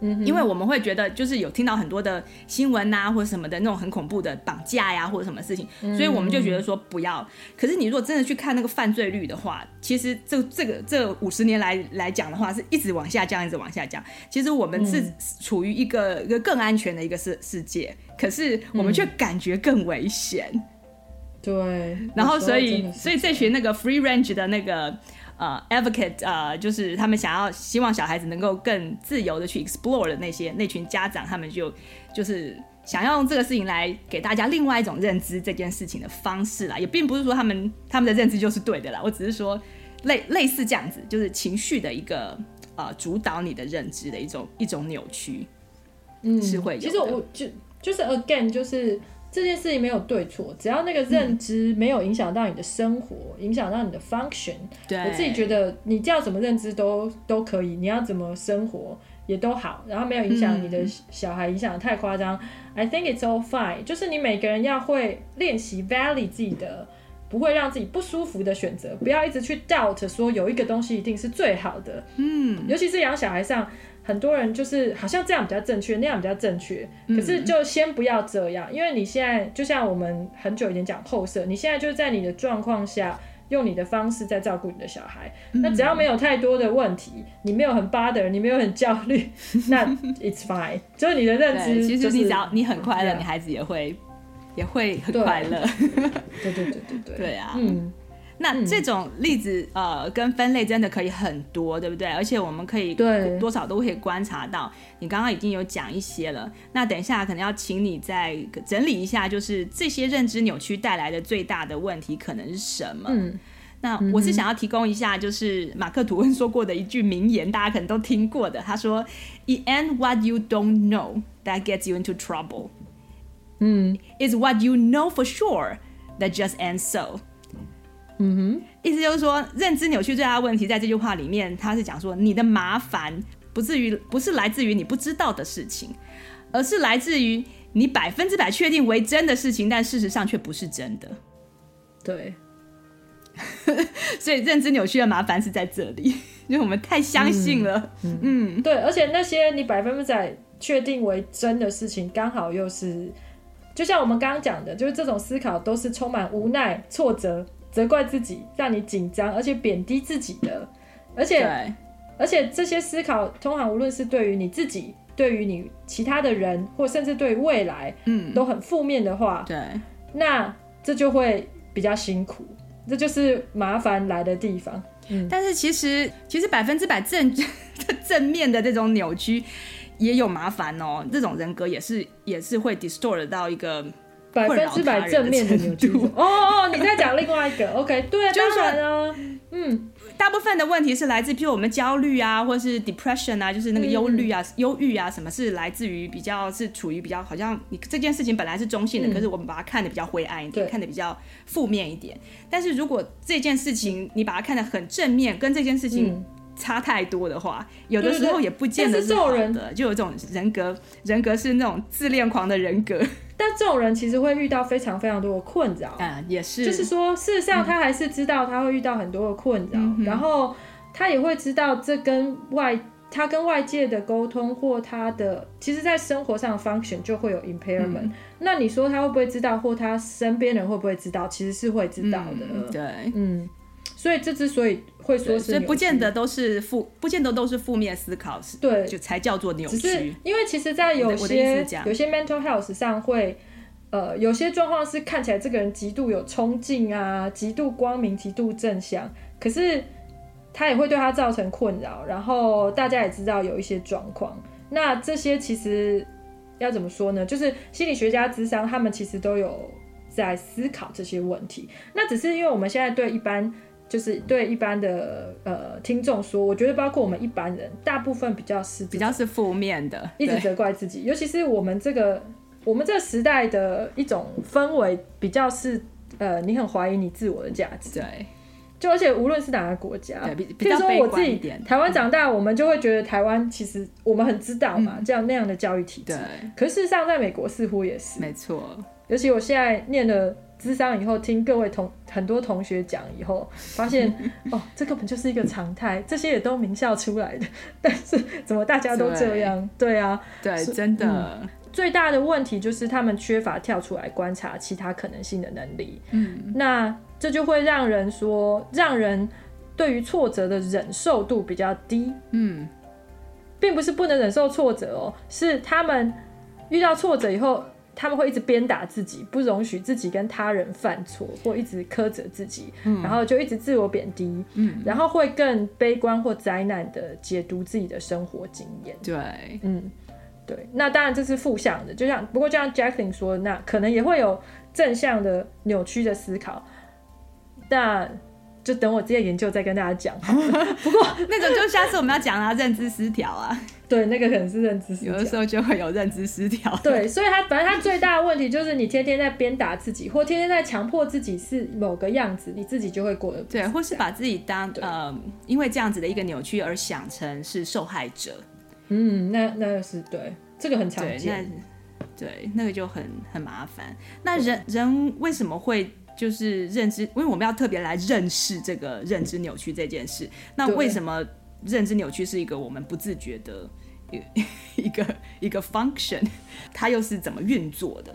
嗯，因为我们会觉得，就是有听到很多的新闻啊，或者什么的那种很恐怖的绑架呀，或者什么事情，所以我们就觉得说不要。可是你如果真的去看那个犯罪率的话，其实这这个这五十年来来讲的话，是一直往下降，一直往下降。其实我们是处于一个一个更安全的一个世世界，可是我们却感觉更危险。对，然后所以所以这群那个 free range 的那个。呃、uh,，advocate，呃、uh,，就是他们想要希望小孩子能够更自由的去 explore 的那些那群家长，他们就就是想要用这个事情来给大家另外一种认知这件事情的方式啦，也并不是说他们他们的认知就是对的啦，我只是说类类似这样子，就是情绪的一个呃主导你的认知的一种一种扭曲，嗯，是会有。其实我就就是 again 就是。这件事情没有对错，只要那个认知没有影响到你的生活，嗯、影响到你的 function，对我自己觉得你叫什么认知都都可以，你要怎么生活也都好，然后没有影响你的小孩，影响得太夸张，嗯，I think it's all fine。就是你每个人要会练习 value 自己的，不会让自己不舒服的选择，不要一直去 doubt 说有一个东西一定是最好的。嗯，尤其是养小孩上。很多人就是好像这样比较正确，那样比较正确。可是就先不要这样，因为你现在就像我们很久以前讲后设，你现在就在你的状况下，用你的方式在照顾你的小孩。那只要没有太多的问题，你没有很 bother，你没有很焦虑，[LAUGHS] 那 it's fine。就是你的认知，其实你只要你很快乐，你孩子也会也会很快乐。对对对对对，[LAUGHS] 对啊，嗯。那这种例子，呃，跟分类真的可以很多，对不对？而且我们可以多少都可以观察到。你刚刚已经有讲一些了，那等一下可能要请你再整理一下，就是这些认知扭曲带来的最大的问题可能是什么？嗯，那我是想要提供一下，就是马克吐温说过的一句名言，大家可能都听过的。他说：“It ain't what you don't know that gets you into trouble. 嗯，It's what you know for sure that just ends so.” 嗯哼，意思就是说，认知扭曲最大的问题，在这句话里面，他是讲说，你的麻烦不至于不是来自于你不知道的事情，而是来自于你百分之百确定为真的事情，但事实上却不是真的。对，[LAUGHS] 所以认知扭曲的麻烦是在这里，因为我们太相信了。嗯，嗯对，而且那些你百分之百确定为真的事情，刚好又是，就像我们刚刚讲的，就是这种思考都是充满无奈、挫折。责怪自己，让你紧张，而且贬低自己的，而且而且这些思考，通常无论是对于你自己，对于你其他的人，或甚至对于未来，嗯，都很负面的话，对，那这就会比较辛苦，这就是麻烦来的地方。嗯，但是其实其实百分之百正 [LAUGHS] 正面的这种扭曲也有麻烦哦，这种人格也是也是会 distort 到一个。百分之百正面的扭曲哦哦，你在讲另外一个，OK，[LAUGHS] 对啊，当然啊，嗯，大部分的问题是来自，譬如我们焦虑啊，或是 depression 啊，就是那个忧虑啊、忧郁啊，什么是来自于比较是处于比较好像你这件事情本来是中性的，嗯、可是我们把它看得比较灰暗一点，看得比较负面一点。但是如果这件事情你把它看得很正面，跟这件事情差太多的话，有的时候也不见得是好的，对对对，就有这种人格，人格是那种自恋狂的人格。[LAUGHS] 但这种人其实会遇到非常非常多的困扰，嗯，也是，就是说，事实上他还是知道他会遇到很多的困扰，嗯，然后他也会知道这跟外他跟外界的沟通或他的，其实在生活上的 function 就会有 impairment，嗯。那你说他会不会知道，或他身边人会不会知道？其实是会知道的，嗯，对，嗯。所以这之所以会说是，所以不见得都是负，不见得都是负面思考，是对，就才叫做扭曲。只是因为其实，在有些有些 mental health 上会，呃，有些状况是看起来这个人极度有冲劲啊，极度光明，极度正向，可是他也会对他造成困扰。然后大家也知道有一些状况，那这些其实要怎么说呢？就是心理学家智商，他们其实都有。在思考这些问题，那只是因为我们现在对一般，就是对一般的呃听众说，我觉得包括我们一般人，大部分比较是比较是负面的，一直责怪自己，尤其是我们这个我们这个时代的一种氛围，比较是呃，你很怀疑你自我的价值，对，就而且无论是哪个国家，比如说我自己台湾长大，我们就会觉得台湾其实我们很知道嘛，嗯、这样那样的教育体制，对，可是事实上在美国似乎也是，没错。尤其我现在念了智商以后，听各位同很多同学讲以后，发现 [LAUGHS] 哦，这根本就是一个常态，这些也都名校出来的，[LAUGHS] 但是怎么大家都这样？对，对啊，对，真的、嗯，最大的问题就是他们缺乏跳出来观察其他可能性的能力。嗯，那这就会让人说，让人对于挫折的忍受度比较低。嗯，并不是不能忍受挫折哦，是他们遇到挫折以后。他们会一直鞭打自己，不容许自己跟他人犯错，或一直苛责自己，嗯，然后就一直自我贬低，嗯，然后会更悲观或灾难的解读自己的生活经验。对，嗯，对。那当然这是负向的，就像不过就像 Jacqueline 说，那可能也会有正向的扭曲的思考。那就等我这些研究再跟大家讲。[LAUGHS] 不过那种就下次我们要讲啊，认知失调啊。[LAUGHS] 对，那个可能是认知失调，有的时候就会有认知失调。对，所以他反正他最大的问题就是你天天在鞭打自己，或天天在强迫自己是某个样子，你自己就会过得对，或是把自己当呃，因为这样子的一个扭曲而想成是受害者。嗯，那那是对，这个很常见。对，对，那个就很很麻烦。那人人为什么会？就是认知，因为我们要特别来认识这个认知扭曲这件事。那为什么认知扭曲是一个我们不自觉的一个 [LAUGHS] 一个 function？它又是怎么运作的？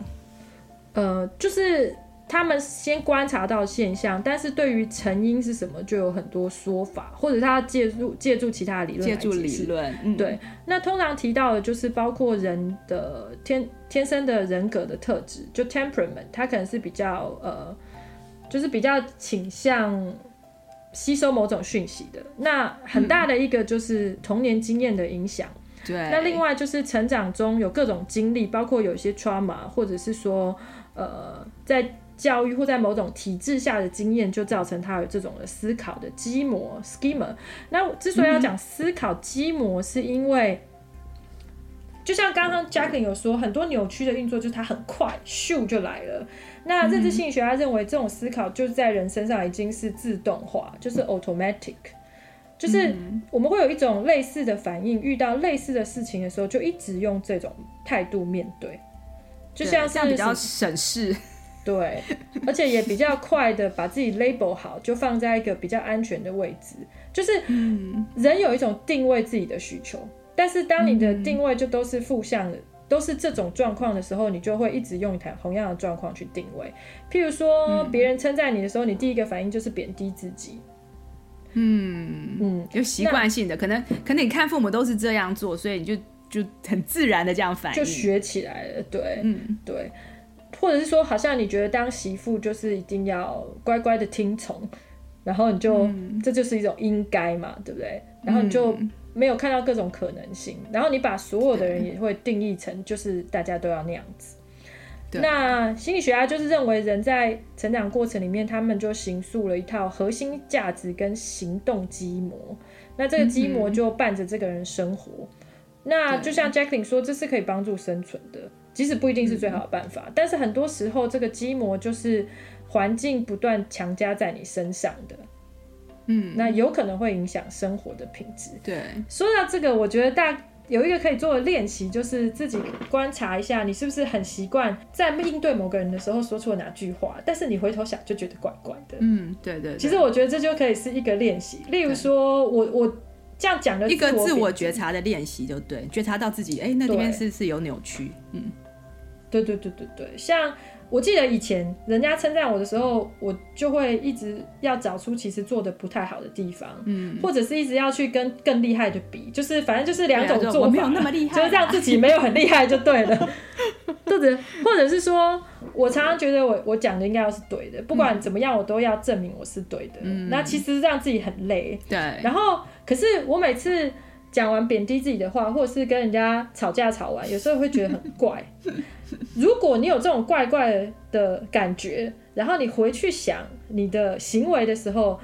呃，就是他们先观察到现象，但是对于成因是什么，就有很多说法，或者他借助借助其他的理论，借助理论。嗯，对。那通常提到的就是包括人的天天生的人格的特质，就 temperament，它可能是比较呃。就是比较倾向吸收某种讯息的，那很大的一个就是童年经验的影响。对、嗯，那另外就是成长中有各种经历，包括有一些 trauma，或者是说，呃，在教育或在某种体制下的经验，就造成他有这种的思考的基模 schema。那之所以要讲思考基模，是因为。就像刚刚 Jacqueline 有说，很多扭曲的运作就是它很快，咻就来了。那认知心理学家认为，这种思考就是在人身上已经是自动化，就是 automatic，就是我们会有一种类似的反应，遇到类似的事情的时候，就一直用这种态度面对，就像是比较省事，[LAUGHS] 对，而且也比较快的把自己 label 好，就放在一个比较安全的位置，就是人有一种定位自己的需求。但是当你的定位就都是负向的，嗯、都是这种状况的时候，你就会一直用同样的状况去定位。譬如说，别人称赞你的时候，你第一个反应就是贬低自己。嗯嗯，就习惯性的，可能可能你看父母都是这样做，所以你就就很自然的这样反应，就学起来了。对，嗯对，或者是说，好像你觉得当媳妇就是一定要乖乖的听从，然后你就、嗯、这就是一种应该嘛，对不对？然后你就。嗯没有看到各种可能性，然后你把所有的人也会定义成就是大家都要那样子。那心理学家就是认为人在成长过程里面，他们就形塑了一套核心价值跟行动基模。那这个基模就伴着这个人生活。嗯、那就像 Jacqueline 说，这是可以帮助生存的，即使不一定是最好的办法。嗯、但是很多时候，这个基模就是环境不断强加在你身上的。嗯，那有可能会影响生活的品质。对，说到这个，我觉得大有一个可以做的练习，就是自己观察一下，你是不是很习惯在应对某个人的时候说出了哪句话，但是你回头想就觉得怪怪的。嗯，对对，对。其实我觉得这就可以是一个练习。例如说我我这样讲的一个自我觉察的练习，就对，觉察到自己，哎，那这边是是有扭曲。嗯，对对对对对，像。我记得以前人家称赞我的时候，我就会一直要找出其实做的不太好的地方，嗯，或者是一直要去跟更厉害的比，就是反正就是两种做法，我没有那么厉害，就是让自己没有很厉害就对了，[LAUGHS] 或者或者是说，我常常觉得我我讲的应该要是对的，不管怎么样，我都要证明我是对的，嗯，那其实让自己很累，对，然后可是我每次。讲完贬低自己的话，或者是跟人家吵架吵完，有时候会觉得很怪。[LAUGHS] 如果你有这种怪怪的感觉，然后你回去想你的行为的时候，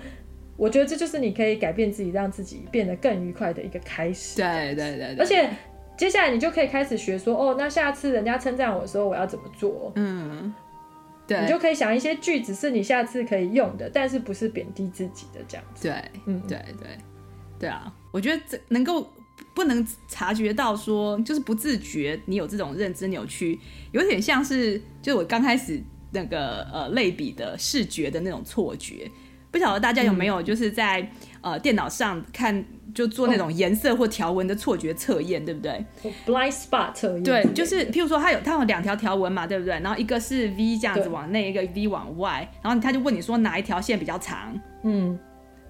我觉得这就是你可以改变自己，让自己变得更愉快的一个开始。对对对，对。而且接下来你就可以开始学说，哦，那下次人家称赞我的时候，我要怎么做？嗯，对。你就可以想一些句子是你下次可以用的，但是不是贬低自己的这样子。对，嗯，对对。对啊，我觉得这能够不能察觉到说，就是不自觉你有这种认知扭曲，有点像是就我刚开始那个呃类比的视觉的那种错觉。不晓得大家有没有就是在、嗯、呃电脑上看就做那种颜色或条纹的错觉测验，对不对？Blind spot 测验。对，就是譬如说它有它有两条条纹嘛，对不对？然后一个是 V 这样子往内，一个 V 往外，然后他就问你说哪一条线比较长？嗯。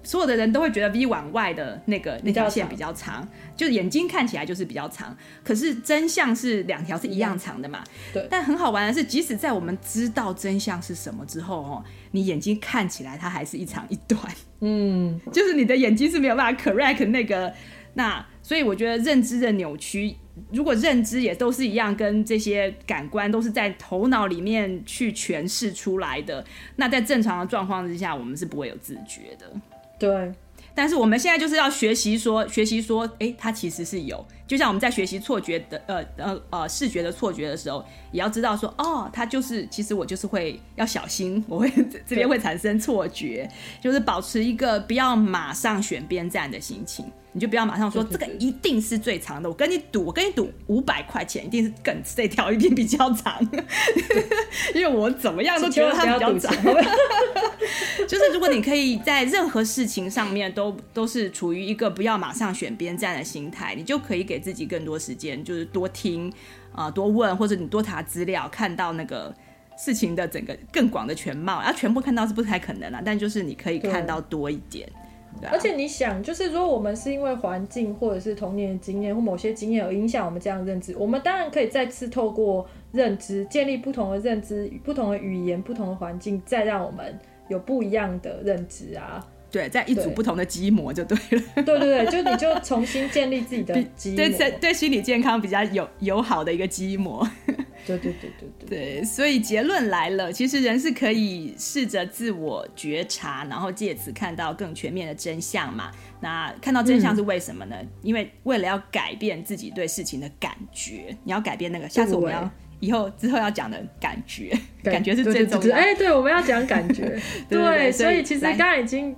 所有的人都会觉得 V 往外的那个那条线比较长，就是眼睛看起来就是比较长。可是真相是两条是一样长的嘛？对。但很好玩的是，即使在我们知道真相是什么之后哦，你眼睛看起来它还是一长一短。嗯，[LAUGHS] 就是你的眼睛是没有办法 correct 那个。那所以我觉得认知的扭曲，如果认知也都是一样，跟这些感官都是在头脑里面去诠释出来的，那在正常的状况之下，我们是不会有自觉的。对，但是我们现在就是要学习说，学习说，哎、欸，它其实是有，就像我们在学习错觉的，呃呃呃，视觉的错觉的时候，也要知道说，哦，它就是，其实我就是会要小心，我会这边会产生错觉，[LAUGHS] 就是保持一个不要马上选边站的心情。你就不要马上说这个一定是最长的，我跟你赌，我跟你赌五百块钱一定是更这条一定比较长，[LAUGHS] 因为我怎么样都觉得它比较长。[LAUGHS] 就是如果你可以在任何事情上面都都是处于一个不要马上选边站的心态，你就可以给自己更多时间，就是多听啊、呃，多问，或者你多查资料，看到那个事情的整个更广的全貌。要全部看到是不太可能了，但就是你可以看到多一点。而且你想，就是如果我们是因为环境或者是童年的经验或某些经验而影响我们这样的认知，我们当然可以再次透过认知建立不同的认知、不同的语言、不同的环境，再让我们有不一样的认知啊。对，在一组不同的基模就对了。[LAUGHS] 对对对，就你就重新建立自己的 [LAUGHS] 基模，对对对，心理健康比较友友好的一个基模。[LAUGHS] 对对对对对，对，所以结论来了，其实人是可以试着自我觉察，然后借此看到更全面的真相嘛。那看到真相是为什么呢？嗯、因为为了要改变自己对事情的感觉，你要改变那个。下次我们要以后之后要讲的感觉，感觉是最重要的。哎，对，我们要讲感觉。对，所以其实刚刚已经。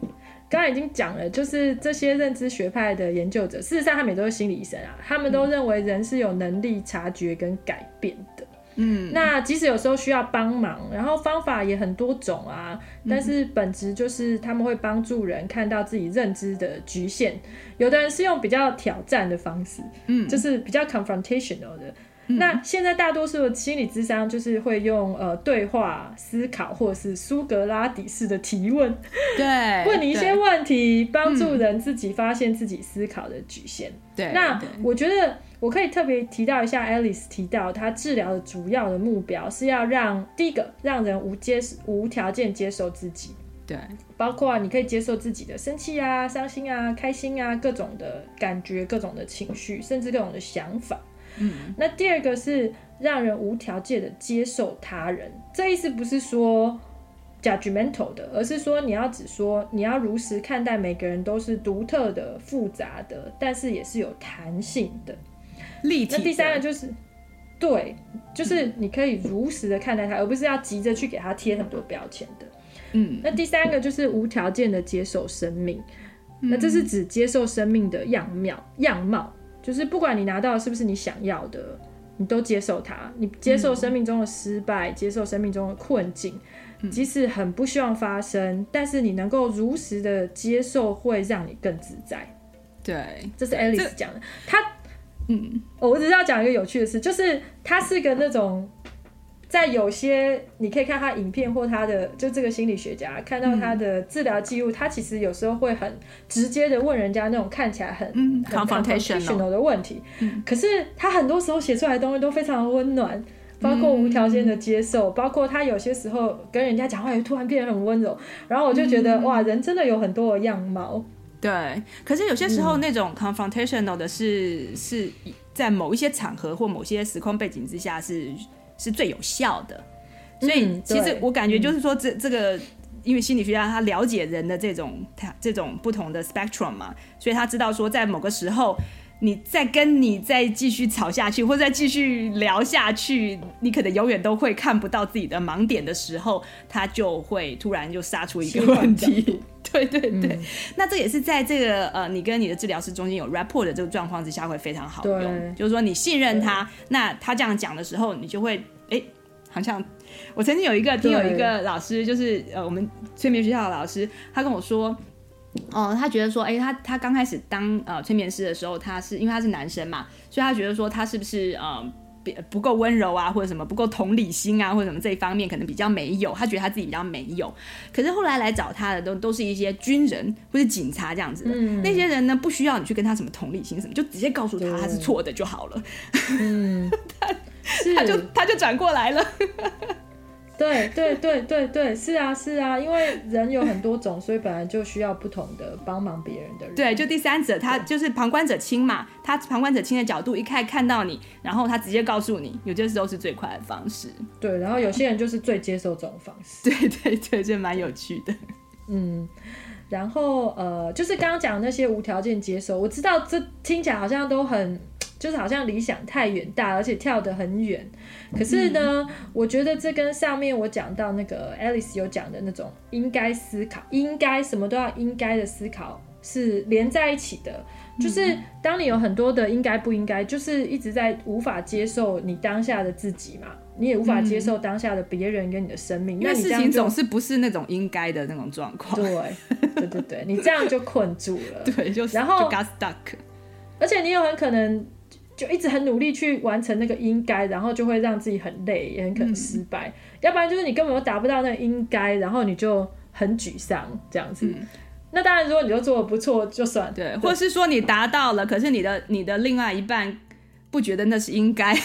刚才已经讲了，就是这些认知学派的研究者，事实上他们也都是心理医生啊，他们都认为人是有能力察觉跟改变的。嗯，那即使有时候需要帮忙，然后方法也很多种啊，但是本质就是他们会帮助人看到自己认知的局限。有的人是用比较挑战的方式，嗯，就是比较 confrontational 的。那现在大多数的心理智商就是会用呃对话思考，或者是苏格拉底式的提问，[LAUGHS] [LAUGHS] 对，问你一些问题，帮助人自己发现自己思考的局限。对，那我觉得我可以特别提到一下，Alice 提到他治疗的主要的目标是要让第一个让人无接无条件接受自己，对，包括你可以接受自己的生气啊、伤心啊、开心啊各种的感觉、各种的情绪，甚至各种的想法。嗯，那第二个是让人无条件的接受他人，这意思不是说 judgmental 的，而是说你要只说你要如实看待每个人都是独特的、复杂的，但是也是有弹性的。立体。那第三个就是，对，就是你可以如实的看待他，而不是要急着去给他贴很多标签的。嗯，那第三个就是无条件的接受生命，那这是指接受生命的样貌样貌。就是不管你拿到的是不是你想要的，你都接受它。你接受生命中的失败，嗯、接受生命中的困境，即使很不希望发生，但是你能够如实的接受，会让你更自在。对，这是 Alice 讲的。他，嗯，我只是要讲一个有趣的事，就是他是个那种在有些你可以看他影片或他的就这个心理学家看到他的治疗记录，嗯、他其实有时候会很直接的问人家那种看起来很、嗯、很 confrontational 的问题，嗯、可是他很多时候写出来的东西都非常温暖。包括无条件的接受，嗯、包括他有些时候跟人家讲话也突然变得很温柔，然后我就觉得、嗯、哇，人真的有很多的样貌。对，可是有些时候那种 confrontational 的是、嗯、是在某一些场合或某些时空背景之下是是最有效的。所以其实我感觉就是说这，这这个因为心理学家他了解人的这种他这种不同的 spectrum 嘛，所以他知道说在某个时候。你再跟你再继续吵下去，或者再继续聊下去，你可能永远都会看不到自己的盲点的时候，他就会突然就杀出一个 [LAUGHS] 问题。[LAUGHS] 对对对，嗯、那这也是在这个呃，你跟你的治疗师中间有 rapport 的这个状况之下会非常好用。就是说你信任他，那他这样讲的时候，你就会哎、欸，好像我曾经有一个听有一个老师，就是呃，我们催眠学校的老师，他跟我说。哦，他觉得说，哎、欸，他他刚开始当呃催眠师的时候，他是因为他是男生嘛，所以他觉得说他是不是呃不够温柔啊，或者什么不够同理心啊，或者什么这一方面可能比较没有，他觉得他自己比较没有。可是后来来找他的都都是一些军人或者警察这样子的，嗯、那些人呢不需要你去跟他什么同理心什么，就直接告诉他他是错的就好了。嗯，[LAUGHS] 他 [LAUGHS] 他就他就转过来了。对对对对对，是啊是啊，因为人有很多种，所以本来就需要不同的帮忙别人的人。对，就第三者，他就是旁观者清嘛，他旁观者清的角度一看看到你，然后他直接告诉你，有些时候是最快的方式。对，然后有些人就是最接受这种方式。[LAUGHS] 对对对，这蛮有趣的。嗯，然后呃，就是刚刚讲的那些无条件接受，我知道这听起来好像都很。就是好像理想太远大，而且跳得很远。可是呢，嗯、我觉得这跟上面我讲到那个 Alice 有讲的那种应该思考，应该什么都要应该的思考是连在一起的。就是当你有很多的应该不应该，就是一直在无法接受你当下的自己嘛，你也无法接受当下的别人跟你的生命。因为事情总是不是那种应该的那种状况。[LAUGHS] 对，对对对，你这样就困住了。对，就是然后就 got stuck。而且你有很可能。就一直很努力去完成那个应该，然后就会让自己很累，也很可能失败。嗯、要不然就是你根本都达不到那个应该，然后你就很沮丧这样子。嗯、那当然，如果你都做的不错，就算对，对或是说你达到了，可是你的你的另外一半。不觉得那是应该？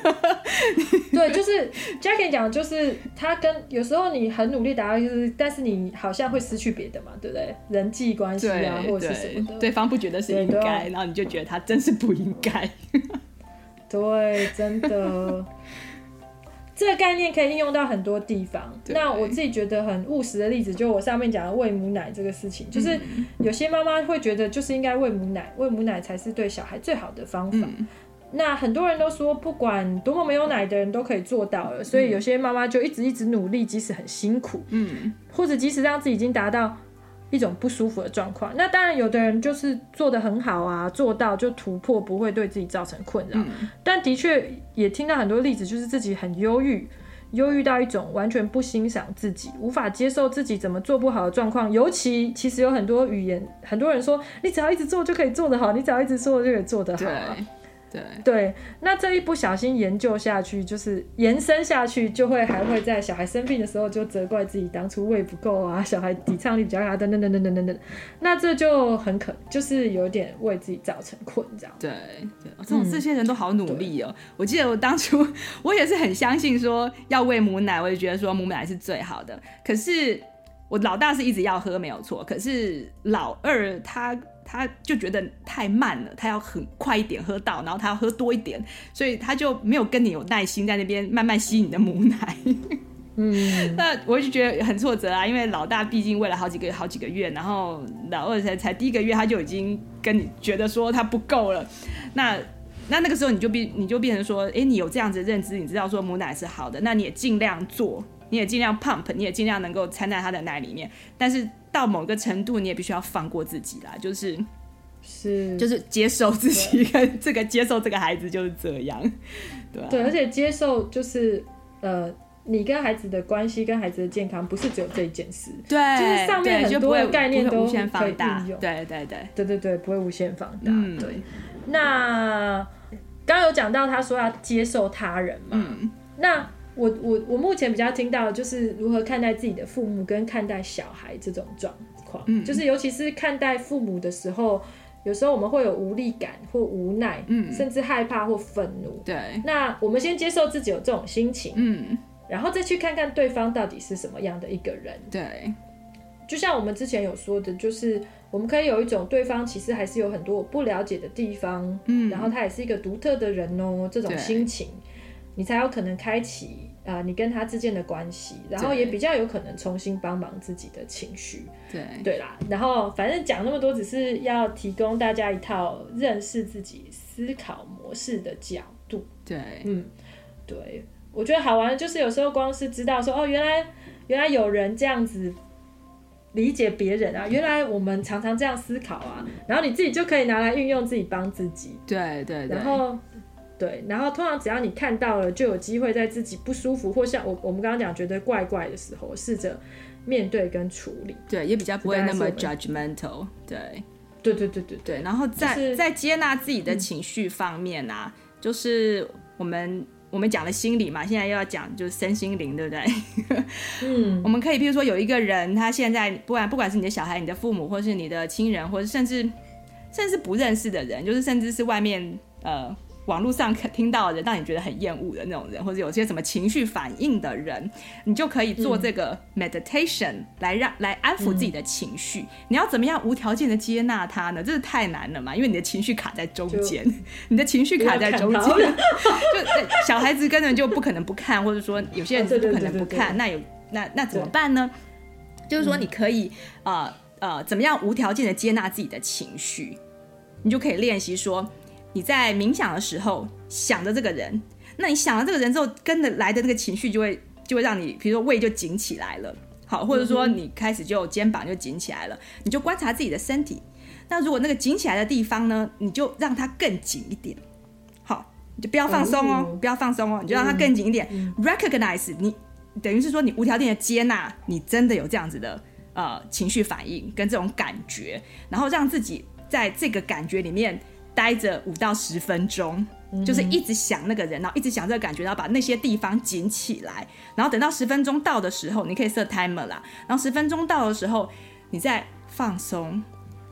[LAUGHS] 对，就是 Jackie 讲，就是他跟有时候你很努力达到，就是但是你好像会失去别的嘛，对不对？人际关系啊，或者是什么的，对方不觉得是应该，然后你就觉得他真是不应该。[LAUGHS] 对，真的，[LAUGHS] 这个概念可以应用到很多地方。那我自己觉得很务实的例子，就我上面讲的喂母奶这个事情，就是有些妈妈会觉得，就是应该喂母奶，喂母奶才是对小孩最好的方法。嗯那很多人都说，不管多么没有奶的人都可以做到了，所以有些妈妈就一直一直努力，即使很辛苦，嗯，或者即使让自己已经达到一种不舒服的状况。那当然，有的人就是做得很好啊，做到就突破，不会对自己造成困扰。嗯，但的确也听到很多例子，就是自己很忧郁，忧郁到一种完全不欣赏自己，无法接受自己怎么做不好的状况。尤其其实有很多语言，很多人说，你只要一直做就可以做得好，你只要一直做就可以做得好啊。对对，那这一不小心研究下去，就是延伸下去，就会还会在小孩生病的时候就责怪自己当初喂不够啊，小孩抵抗力比较差，等等等等等等等，那这就很可，就是有点为自己造成困扰。对对，这种这些人都好努力哦。嗯、我记得我当初我也是很相信说要喂母奶，我也觉得说母奶是最好的。可是我老大是一直要喝没有错，可是老二他。他就觉得太慢了，他要很快一点喝到，然后他要喝多一点，所以他就没有跟你有耐心在那边慢慢吸你的母奶。嗯，[LAUGHS] 那我就觉得很挫折啊，因为老大毕竟喂了好几个好几个月，然后老二才才第一个月他就已经跟你觉得说他不够了。那那那个时候你就变你就变成说，哎、欸，你有这样子的认知，你知道说母奶是好的，那你也尽量做，你也尽量 pump，你也尽量能够掺在他的奶里面，但是。到某个程度，你也必须要放过自己啦，就是是就是接受自己跟这个接受这个孩子就是这样，对、啊、对，而且接受就是呃，你跟孩子的关系跟孩子的健康不是只有这一件事，对，就是上面很多的概念都无限放大，对对对对对对，不会无限放大，嗯、对。那刚有讲到他说要接受他人嘛，嗯、那。我我我目前比较听到的就是如何看待自己的父母跟看待小孩这种状况，嗯，就是尤其是看待父母的时候，有时候我们会有无力感或无奈，嗯，甚至害怕或愤怒，对。那我们先接受自己有这种心情，嗯，然后再去看看对方到底是什么样的一个人，对。就像我们之前有说的，就是我们可以有一种对方其实还是有很多我不了解的地方，嗯，然后他也是一个独特的人哦，这种心情，你才有可能开启。啊、呃，你跟他之间的关系，然后也比较有可能重新帮忙自己的情绪，对对啦。然后反正讲那么多，只是要提供大家一套认识自己思考模式的角度。对，嗯，对，我觉得好玩的就是有时候光是知道说，哦，原来原来有人这样子理解别人啊，原来我们常常这样思考啊，然后你自己就可以拿来运用自己帮自己。对对对，然后。对，然后通常只要你看到了，就有机会在自己不舒服或像我我们刚刚讲觉得怪怪的时候，试着面对跟处理。对，也比较不会那么 judgmental。对，对对对对对。然后在、就是、在接纳自己的情绪方面啊，嗯、就是我们我们讲了心理嘛，现在又要讲就是身心灵，对不对？[LAUGHS] 嗯，我们可以譬如说有一个人，他现在不管不管是你的小孩、你的父母，或是你的亲人，或者甚至甚至不认识的人，就是甚至是外面呃。网络上听到的人，让你觉得很厌恶的那种人，或者有些什么情绪反应的人，你就可以做这个 meditation 来让来安抚自己的情绪。嗯、你要怎么样无条件的接纳他呢？这是太难了嘛，因为你的情绪卡在中间，[LAUGHS] 你的情绪卡在中间，[LAUGHS] 就小孩子根本就不可能不看，或者说有些人是不可能不看，那有那那怎么办呢？就是说你可以呃呃怎么样无条件的接纳自己的情绪，你就可以练习说。你在冥想的时候想着这个人，那你想了这个人之后，跟着来的那个情绪就会就会让你，比如说胃就紧起来了，好，或者说你开始就肩膀就紧起来了，你就观察自己的身体。那如果那个紧起来的地方呢，你就让它更紧一点，好，你就不要放松哦，不要放松哦，你就让它更紧一点。Recognize 你等于是说你无条件的接纳你真的有这样子的呃情绪反应跟这种感觉，然后让自己在这个感觉里面。待着五到十分钟，就是一直想那个人，然后一直想这个感觉，然后把那些地方紧起来，然后等到十分钟到的时候，你可以设 timer 啦。然后十分钟到的时候，你再放松。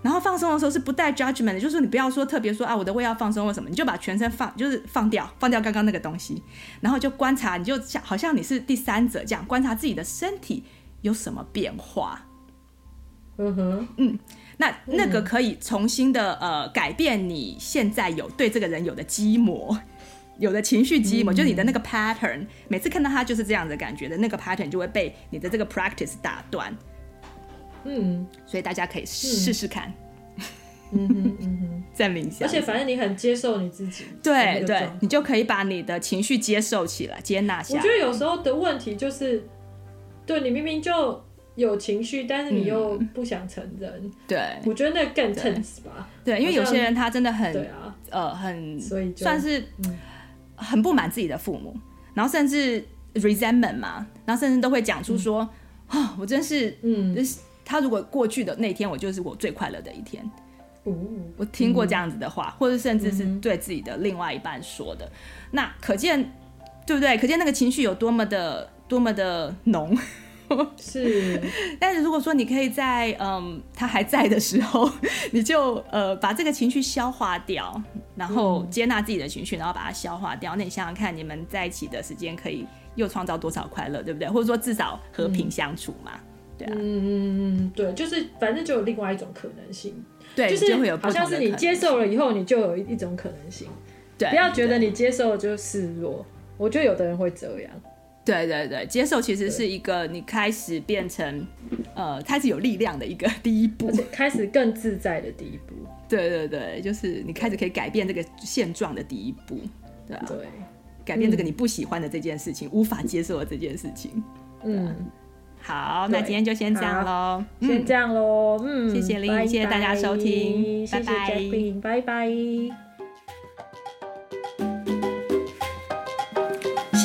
然后放松的时候是不带 judgment 的，就是说你不要说特别说啊，我的胃要放松或什么，你就把全身放，就是放掉，放掉刚刚那个东西，然后就观察，你就像好像你是第三者这样观察自己的身体有什么变化。嗯哼，嗯。那那个可以重新的呃改变你现在有对这个人有的积模，[LAUGHS] 有的情绪积模，嗯、就是你的那个 pattern，每次看到他就是这样的感觉的那个 pattern 就会被你的这个 practice 打断。嗯，所以大家可以试试看。嗯哼嗯哼，[LAUGHS] 在冥想，而且反正你很接受你自己，对对，你就可以把你的情绪接受起来，接纳下来。我觉得有时候的问题就是，对你明明就。有情绪，但是你又不想承认。嗯、对，我觉得那更 tense 吧。对，因为有些人他真的很，对啊，呃，很，所以算是很不满自己的父母，然后甚至 resentment 嘛，然后甚至都会讲出说，啊、嗯哦，我真是，嗯，就是他如果过去的那天，我就是我最快乐的一天。哦，我听过这样子的话，嗯、或者甚至是对自己的另外一半说的，嗯、那可见，对不对？可见那个情绪有多么的，多么的浓。是，[LAUGHS] 但是如果说你可以在嗯他还在的时候，[LAUGHS] 你就呃把这个情绪消化掉，然后接纳自己的情绪，然后把它消化掉。那你想想看，你们在一起的时间可以又创造多少快乐，对不对？或者说至少和平相处嘛，嗯、对啊，嗯嗯嗯对，就是反正就有另外一种可能性，对，就是好像是你接受了以后，你就有一种可能性，对，不要觉得你接受了就示弱，我觉得有的人会这样。对对对，接受其实是一个你开始变成，呃，开始有力量的一个第一步，开始更自在的第一步。对对对，就是你开始可以改变这个现状的第一步，对啊，对，改变这个你不喜欢的这件事情，嗯、无法接受的这件事情。嗯，好，那今天就先这样喽，先这样喽，嗯，谢谢 Lynne，谢谢大家收听，谢谢 Jacqueline，拜拜。